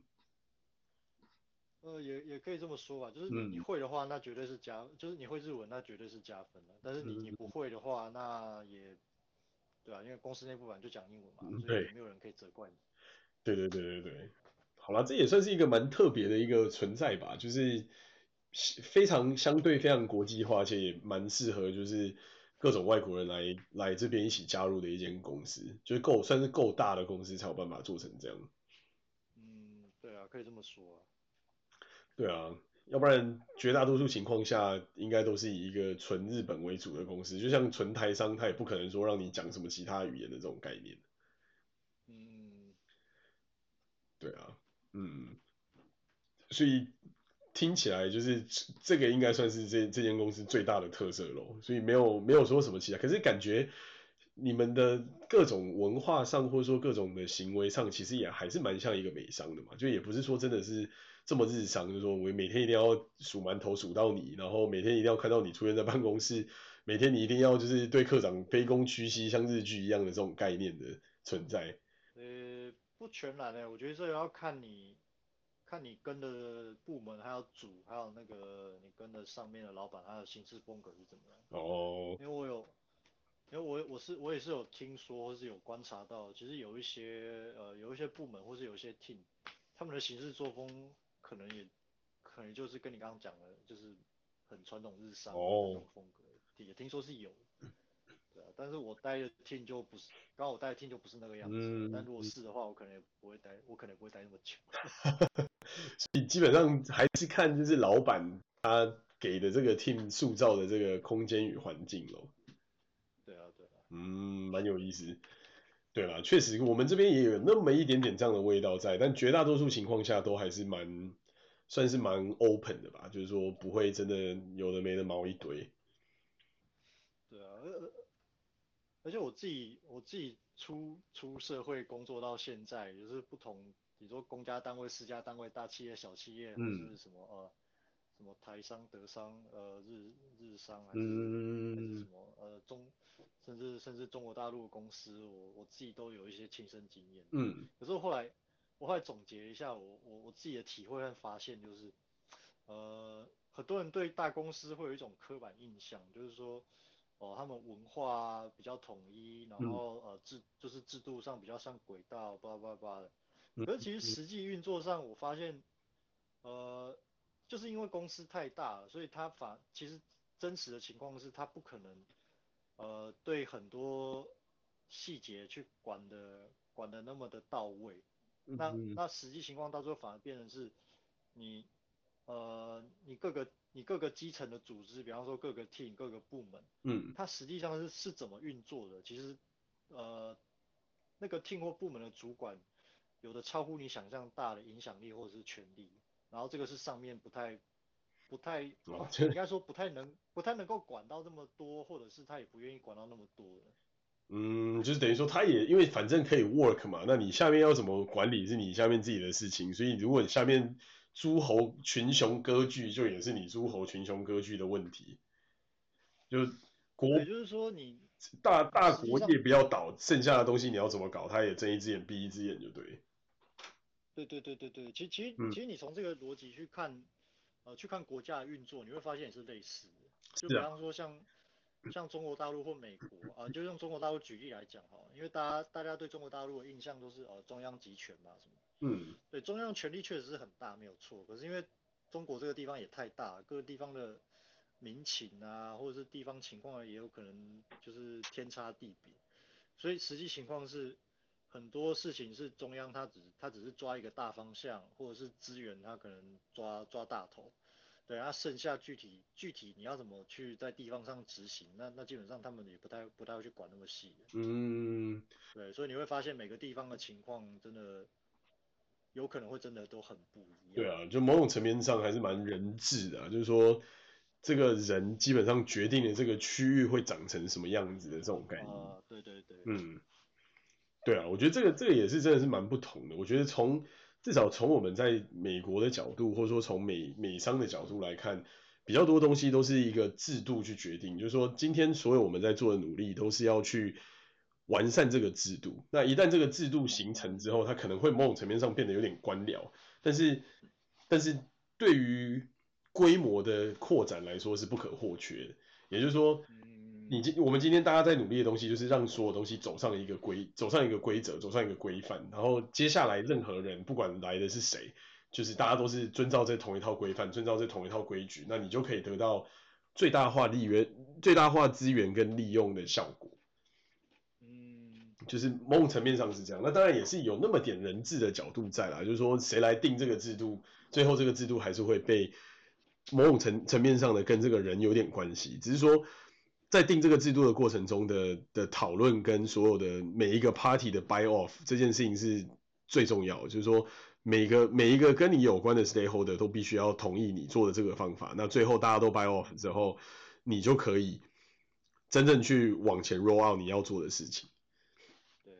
呃，也也可以这么说吧，就是你会的话，那绝对是加，嗯、就是你会日文，那绝对是加分的。但是你你不会的话，那也对啊，因为公司内部本来就讲英文嘛，所以也没有人可以责怪你。对对对对对。好了，这也算是一个蛮特别的一个存在吧，就是非常相对非常国际化，而且也蛮适合就是各种外国人来来这边一起加入的一间公司，就是够算是够大的公司才有办法做成这样。嗯，对啊，可以这么说啊。对啊，要不然绝大多数情况下应该都是以一个纯日本为主的公司，就像纯台商，他也不可能说让你讲什么其他语言的这种概念。嗯，对啊。嗯，所以听起来就是这个应该算是这这间公司最大的特色咯，所以没有没有说什么其他，可是感觉你们的各种文化上或者说各种的行为上，其实也还是蛮像一个美商的嘛，就也不是说真的是这么日常，就是说我每天一定要数馒头数到你，然后每天一定要看到你出现在办公室，每天你一定要就是对课长卑躬屈膝，像日剧一样的这种概念的存在。呃。不全然呢，我觉得这要看你，看你跟的部门，还有组，还有那个你跟的上面的老板，他的行事风格是怎么样。哦。因为我有，因为我我是我也是有听说，或是有观察到，其实有一些呃有一些部门或是有一些 team，他们的行事作风可能也可能就是跟你刚刚讲的，就是很传统日商的那种风格，也、oh. 听说是有。对啊，但是我待的 team 就不是，刚好我待的 team 就不是那个样子。嗯。但如果是的话，我可能也不会待，我可能不会待那么久。所以基本上还是看就是老板他给的这个 team 塑造的这个空间与环境咯。对啊，对啊。嗯，蛮有意思。对啦，确实我们这边也有那么一点点这样的味道在，但绝大多数情况下都还是蛮算是蛮 open 的吧，就是说不会真的有的没的毛一堆。对啊。而且我自己我自己出出社会工作到现在，就是不同，比如说公家单位、私家单位、大企业、小企业，嗯、或是什么呃什么台商、德商、呃日日商还是、嗯、还是什么呃中，甚至甚至中国大陆公司，我我自己都有一些亲身经验。嗯。可是我后来我后来总结一下，我我我自己的体会和发现就是，呃，很多人对大公司会有一种刻板印象，就是说。哦，他们文化比较统一，然后呃制就是制度上比较像轨道，叭叭叭的。可是其实实际运作上，我发现，呃，就是因为公司太大了，所以他反其实真实的情况是，他不可能呃对很多细节去管的管的那么的到位。那那实际情况到最后反而变成是，你呃你各个。你各个基层的组织，比方说各个 team、各个部门，嗯，它实际上是是怎么运作的？其实，呃，那个 team 或部门的主管，有的超乎你想象大的影响力或者是权力，然后这个是上面不太、不太，哦、应该说不太能、不太能够管到这么多，或者是他也不愿意管到那么多的。嗯，就是等于说他也因为反正可以 work 嘛，那你下面要怎么管理是你下面自己的事情，所以如果你下面。诸侯群雄割据，就也是你诸侯群雄割据的问题。就国，也就是说你大大国业不要倒，剩下的东西你要怎么搞，他也睁一只眼闭一只眼就对。对对对对对，其实其实其实你从这个逻辑去看，呃，去看国家的运作，你会发现也是类似的。就比方说像像中国大陆或美国啊，就用中国大陆举例来讲哈，因为大家大家对中国大陆的印象都是呃中央集权嘛什么。嗯，对，中央权力确实是很大，没有错。可是因为中国这个地方也太大，各个地方的民情啊，或者是地方情况也有可能就是天差地别。所以实际情况是，很多事情是中央他只他只是抓一个大方向，或者是资源他可能抓抓大头，对啊，剩下具体具体你要怎么去在地方上执行，那那基本上他们也不太不太会去管那么细。嗯，对，所以你会发现每个地方的情况真的有可能会真的都很不一样。对啊，就某种层面上还是蛮人治的啊，就是说这个人基本上决定了这个区域会长成什么样子的这种概念。啊，对对对。嗯，对啊，我觉得这个这个也是真的是蛮不同的。我觉得从至少从我们在美国的角度，或者说从美美商的角度来看，比较多东西都是一个制度去决定。就是说，今天所有我们在做的努力，都是要去完善这个制度。那一旦这个制度形成之后，它可能会某种层面上变得有点官僚。但是，但是对于规模的扩展来说是不可或缺的。也就是说。你今我们今天大家在努力的东西，就是让所有东西走上一个规，走上一个规则，走上一个规范。然后接下来任何人，不管来的是谁，就是大家都是遵照这同一套规范，遵照这同一套规矩，那你就可以得到最大化利源、最大化资源跟利用的效果。嗯，就是某种层面上是这样。那当然也是有那么点人治的角度在啦，就是说谁来定这个制度，最后这个制度还是会被某种层层面上的跟这个人有点关系，只是说。在定这个制度的过程中的的讨论跟所有的每一个 party 的 buy off 这件事情是最重要的，就是说每个每一个跟你有关的 stakeholder 都必须要同意你做的这个方法，那最后大家都 buy off 之后，你就可以真正去往前 roll out 你要做的事情。对，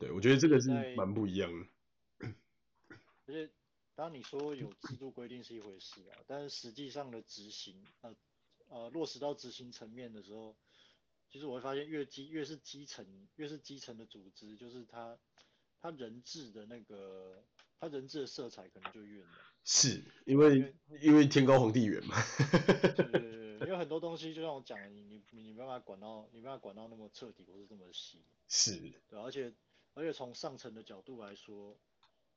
对，我觉得这个是蛮不一样的。而且当你说有制度规定是一回事啊，但是实际上的执行呃。呃，落实到执行层面的时候，其实我会发现越基越是基层，越是基层的组织，就是他他人治的那个，他人治的色彩可能就越浓。是因为因为，因为天高皇帝远嘛。对对对，因为很多东西就像我讲的，你你你没办法管到，你没办法管到那么彻底或是这么细。是。对，而且而且从上层的角度来说，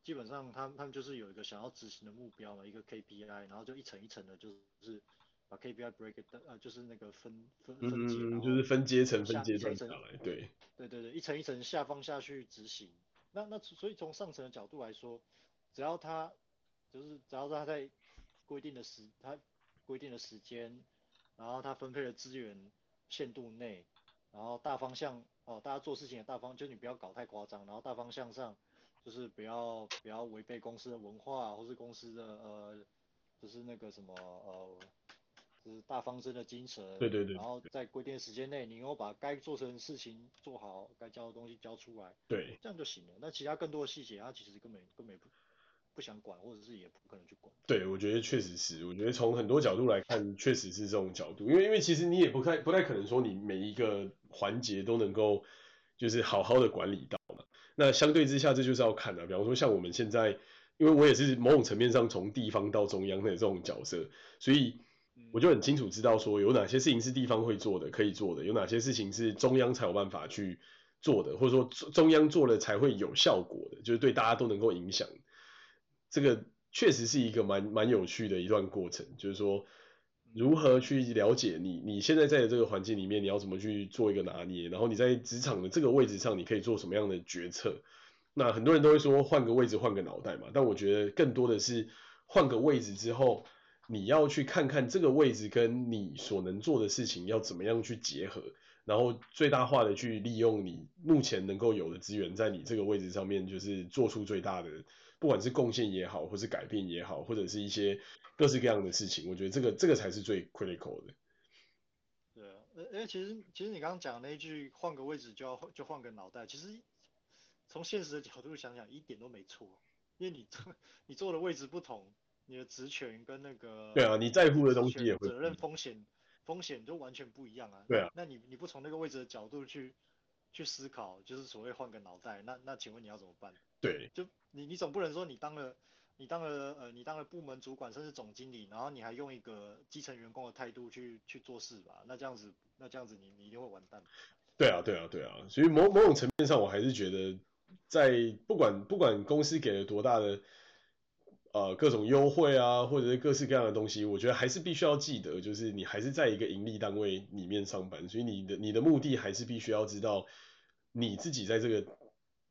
基本上他们他们就是有一个想要执行的目标嘛，一个 KPI，然后就一层一层的，就是。把 KPI break it 呃，就是那个分分分解，嗯，就是分阶层分阶段下来，对，对对对，一层一层下放下去执行。那那所以从上层的角度来说，只要他就是只要他在规定的时他规定的时间，然后他分配的资源限度内，然后大方向哦，大家做事情的大方，就你不要搞太夸张，然后大方向上就是不要不要违背公司的文化或是公司的呃，就是那个什么呃。就是大方针的精神，对对对，然后在规定的时间内，你又把该做成的事情做好，该交的东西交出来，对，这样就行了。那其他更多的细节，他其实根本根本不不想管，或者是也不可能去管。对，我觉得确实是，我觉得从很多角度来看，确实是这种角度，因为因为其实你也不太不太可能说你每一个环节都能够就是好好的管理到嘛。那相对之下，这就是要看的，比方说像我们现在，因为我也是某种层面上从地方到中央的这种角色，所以。我就很清楚知道说有哪些事情是地方会做的，可以做的，有哪些事情是中央才有办法去做的，或者说中央做了才会有效果的，就是对大家都能够影响。这个确实是一个蛮蛮有趣的一段过程，就是说如何去了解你你现在在的这个环境里面，你要怎么去做一个拿捏，然后你在职场的这个位置上，你可以做什么样的决策。那很多人都会说换个位置换个脑袋嘛，但我觉得更多的是换个位置之后。你要去看看这个位置跟你所能做的事情要怎么样去结合，然后最大化的去利用你目前能够有的资源，在你这个位置上面，就是做出最大的，不管是贡献也好，或是改变也好，或者是一些各式各样的事情，我觉得这个这个才是最 critical 的。对啊，呃，其实其实你刚刚讲那一句换个位置就要就换个脑袋，其实从现实的角度想想一点都没错，因为你做 你坐的位置不同。你的职权跟那个对啊，你在乎的东西也会责任风险风险都完全不一样啊。对啊，那你你不从那个位置的角度去去思考，就是所谓换个脑袋，那那请问你要怎么办？对，就你你总不能说你当了你当了呃你当了部门主管甚至总经理，然后你还用一个基层员工的态度去去做事吧？那这样子那这样子你你一定会完蛋。对啊对啊对啊，所以某某种层面上我还是觉得在不管不管公司给了多大的。呃，各种优惠啊，或者是各式各样的东西，我觉得还是必须要记得，就是你还是在一个盈利单位里面上班，所以你的你的目的还是必须要知道你自己在这个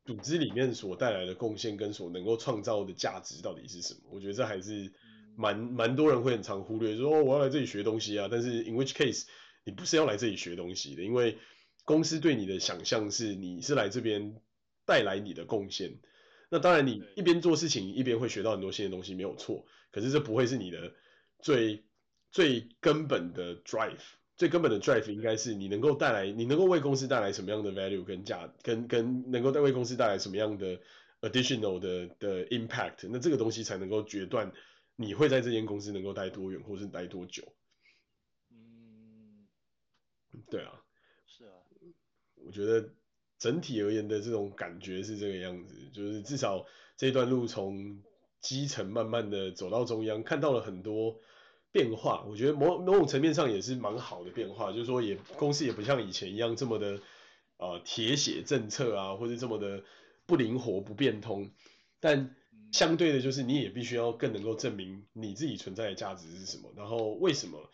组织里面所带来的贡献跟所能够创造的价值到底是什么。我觉得这还是蛮蛮多人会很常忽略，说我要来这里学东西啊，但是 in which case 你不是要来这里学东西的，因为公司对你的想象是你是来这边带来你的贡献。那当然，你一边做事情一边会学到很多新的东西，没有错。可是这不会是你的最最根本的 drive。最根本的 drive 应该是你能够带来，你能够为公司带来什么样的 value 跟价，跟跟能够带为公司带来什么样的 additional 的的 impact。那这个东西才能够决断你会在这间公司能够待多远，或是待多久。嗯，对啊，是啊，我觉得整体而言的这种感觉是这个样子，就是至少这段路从基层慢慢的走到中央，看到了很多。变化，我觉得某某种层面上也是蛮好的变化，就是说也公司也不像以前一样这么的呃铁血政策啊，或者这么的不灵活不变通，但相对的，就是你也必须要更能够证明你自己存在的价值是什么，然后为什么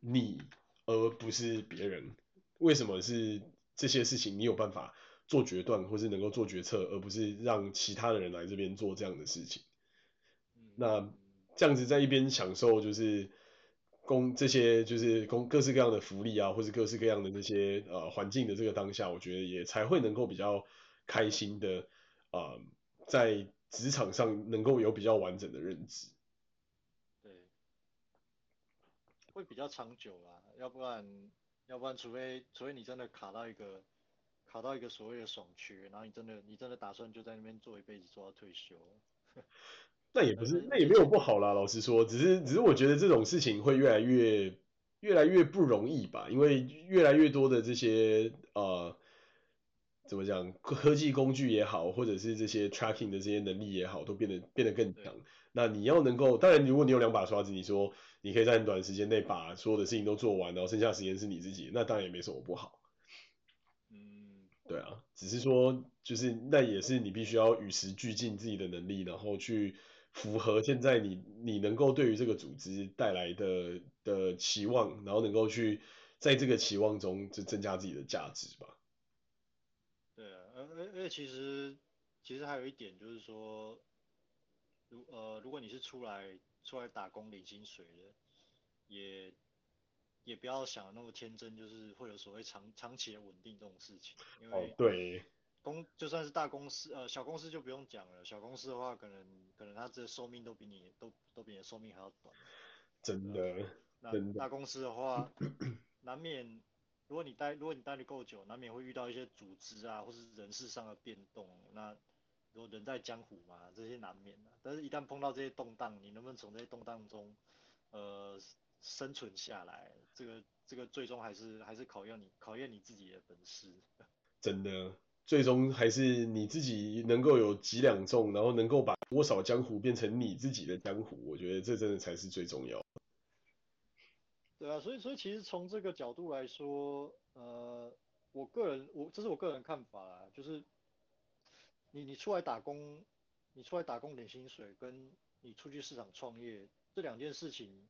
你而不是别人，为什么是这些事情你有办法做决断，或是能够做决策，而不是让其他的人来这边做这样的事情，那。这样子在一边享受，就是公这些就是公各式各样的福利啊，或是各式各样的那些呃环境的这个当下，我觉得也才会能够比较开心的啊、呃，在职场上能够有比较完整的认知。对，会比较长久啦，要不然要不然除非除非你真的卡到一个卡到一个所谓的爽缺，然后你真的你真的打算就在那边做一辈子做到退休。那也不是，那也没有不好啦。老实说，只是只是我觉得这种事情会越来越越来越不容易吧，因为越来越多的这些呃，怎么讲，科技工具也好，或者是这些 tracking 的这些能力也好，都变得变得更强。那你要能够，当然如果你有两把刷子，你说你可以在很短时间内把所有的事情都做完，然后剩下时间是你自己，那当然也没什么不好。嗯，对啊，只是说就是那也是你必须要与时俱进自己的能力，然后去。符合现在你你能够对于这个组织带来的的期望，然后能够去在这个期望中就增加自己的价值吧。而而而且其实其实还有一点就是说，如呃如果你是出来出来打工领薪水的，也也不要想那么天真，就是会有所谓长长期的稳定这种事情，因为、哦、对。公就算是大公司，呃，小公司就不用讲了。小公司的话，可能可能它这寿命都比你都都比你的寿命还要短。真的，那真的。大公司的话，难免如果你待如果你待得够久，难免会遇到一些组织啊，或是人事上的变动。那如果人在江湖嘛，这些难免的。但是，一旦碰到这些动荡，你能不能从这些动荡中，呃，生存下来？这个这个最终还是还是考验你考验你自己的本事。真的。最终还是你自己能够有几两重，然后能够把多少江湖变成你自己的江湖，我觉得这真的才是最重要的。对啊，所以所以其实从这个角度来说，呃，我个人我这是我个人看法啦，就是你你出来打工，你出来打工领薪水，跟你出去市场创业这两件事情，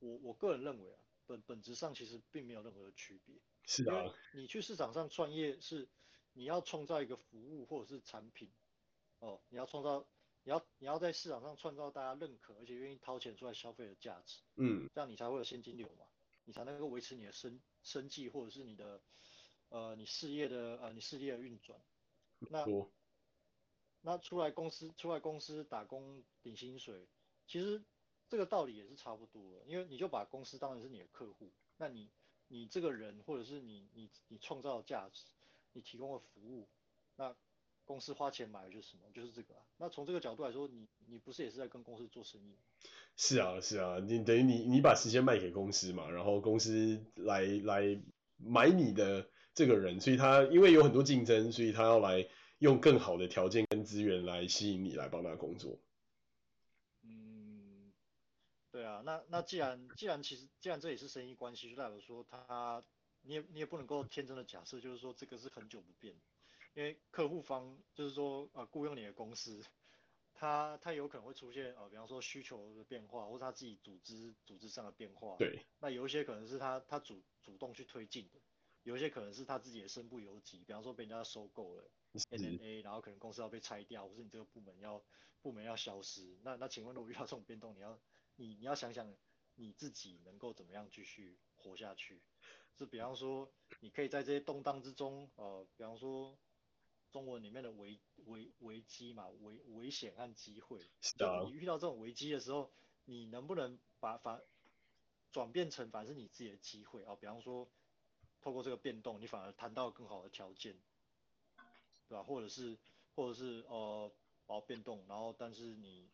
我我个人认为啊，本本质上其实并没有任何的区别。是啊，你去市场上创业是。你要创造一个服务或者是产品，哦，你要创造，你要你要在市场上创造大家认可而且愿意掏钱出来消费的价值，嗯，这样你才会有现金流嘛，你才能够维持你的生生计或者是你的呃你事业的呃你事业的运转。那那出来公司出来公司打工领薪水，其实这个道理也是差不多的，因为你就把公司当成是你的客户，那你你这个人或者是你你你创造的价值。你提供的服务，那公司花钱买的就是什么？就是这个啊。那从这个角度来说，你你不是也是在跟公司做生意？是啊，是啊，你等于你你把时间卖给公司嘛，然后公司来来买你的这个人，所以他因为有很多竞争，所以他要来用更好的条件跟资源来吸引你来帮他工作。嗯，对啊，那那既然既然其实既然这也是生意关系，就代表说他。你也你也不能够天真的假设，就是说这个是很久不变，因为客户方就是说呃雇佣你的公司，他他有可能会出现呃比方说需求的变化，或者他自己组织组织上的变化。对。那有一些可能是他他主主动去推进的，有一些可能是他自己也身不由己，比方说被人家收购了 NNA，然后可能公司要被拆掉，或是你这个部门要部门要消失。那那请问，如果遇到这种变动，你要你你要想想你自己能够怎么样继续活下去？是比方说，你可以在这些动荡之中，呃，比方说中文里面的危危危机嘛，危危险和机会。就你遇到这种危机的时候，你能不能把反转变成反而是你自己的机会啊？比方说，透过这个变动，你反而谈到更好的条件，对吧？或者是或者是呃，哦变动，然后但是你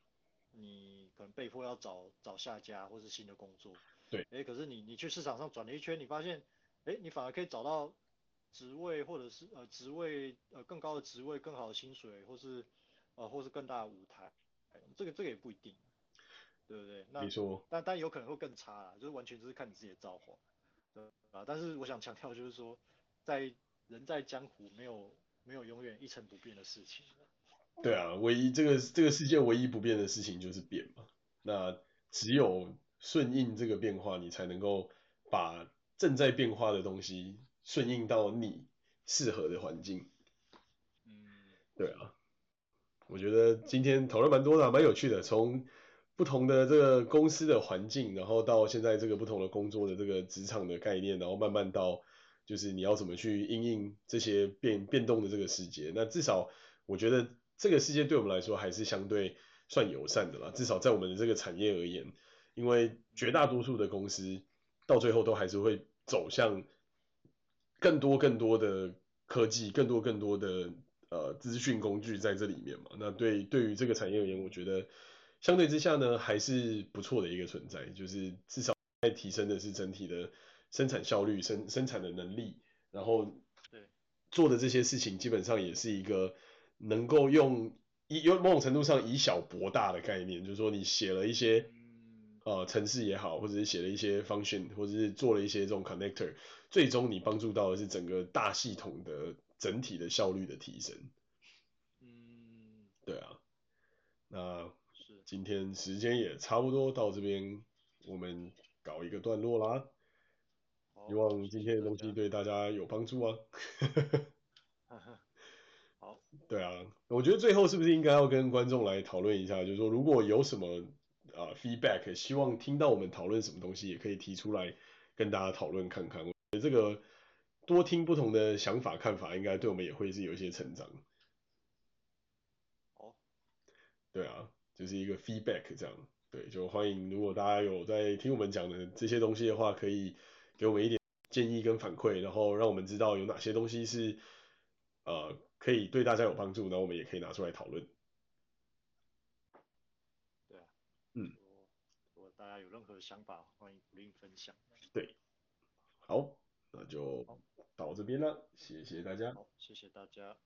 你可能被迫要找找下家或是新的工作。对。哎、欸，可是你你去市场上转了一圈，你发现。哎、欸，你反而可以找到职位，或者是呃职位呃更高的职位，更好的薪水，或是呃或是更大的舞台，这个这个也不一定，对不对？那没错。但但有可能会更差啦，就是完全就是看你自己的造化，对啊。但是我想强调就是说，在人在江湖，没有没有永远一成不变的事情。对啊，唯一这个这个世界唯一不变的事情就是变嘛。那只有顺应这个变化，你才能够把。正在变化的东西顺应到你适合的环境，嗯，对啊，我觉得今天讨论蛮多的，蛮有趣的。从不同的这个公司的环境，然后到现在这个不同的工作的这个职场的概念，然后慢慢到就是你要怎么去应应这些变变动的这个世界。那至少我觉得这个世界对我们来说还是相对算友善的啦，至少在我们的这个产业而言，因为绝大多数的公司。到最后都还是会走向更多更多的科技，更多更多的呃资讯工具在这里面嘛。那对对于这个产业而言，我觉得相对之下呢，还是不错的一个存在，就是至少在提升的是整体的生产效率、生生产的能力，然后做的这些事情基本上也是一个能够用以有某种程度上以小博大的概念，就是说你写了一些。呃，程式也好，或者是写了一些 function，或者是做了一些这种 connector，最终你帮助到的是整个大系统的整体的效率的提升。嗯，对啊。那今天时间也差不多到这边，我们搞一个段落啦。希望今天的东西对大家有帮助啊。好。对啊，我觉得最后是不是应该要跟观众来讨论一下，就是说如果有什么。啊、uh，feedback，希望听到我们讨论什么东西，也可以提出来跟大家讨论看看。这个多听不同的想法看法，应该对我们也会是有一些成长。哦，对啊，就是一个 feedback 这样。对，就欢迎如果大家有在听我们讲的这些东西的话，可以给我们一点建议跟反馈，然后让我们知道有哪些东西是呃可以对大家有帮助，那我们也可以拿出来讨论。对啊嗯，如果大家有任何想法，欢迎鼓励分享。对，好，那就到这边了，谢谢大家。好，谢谢大家。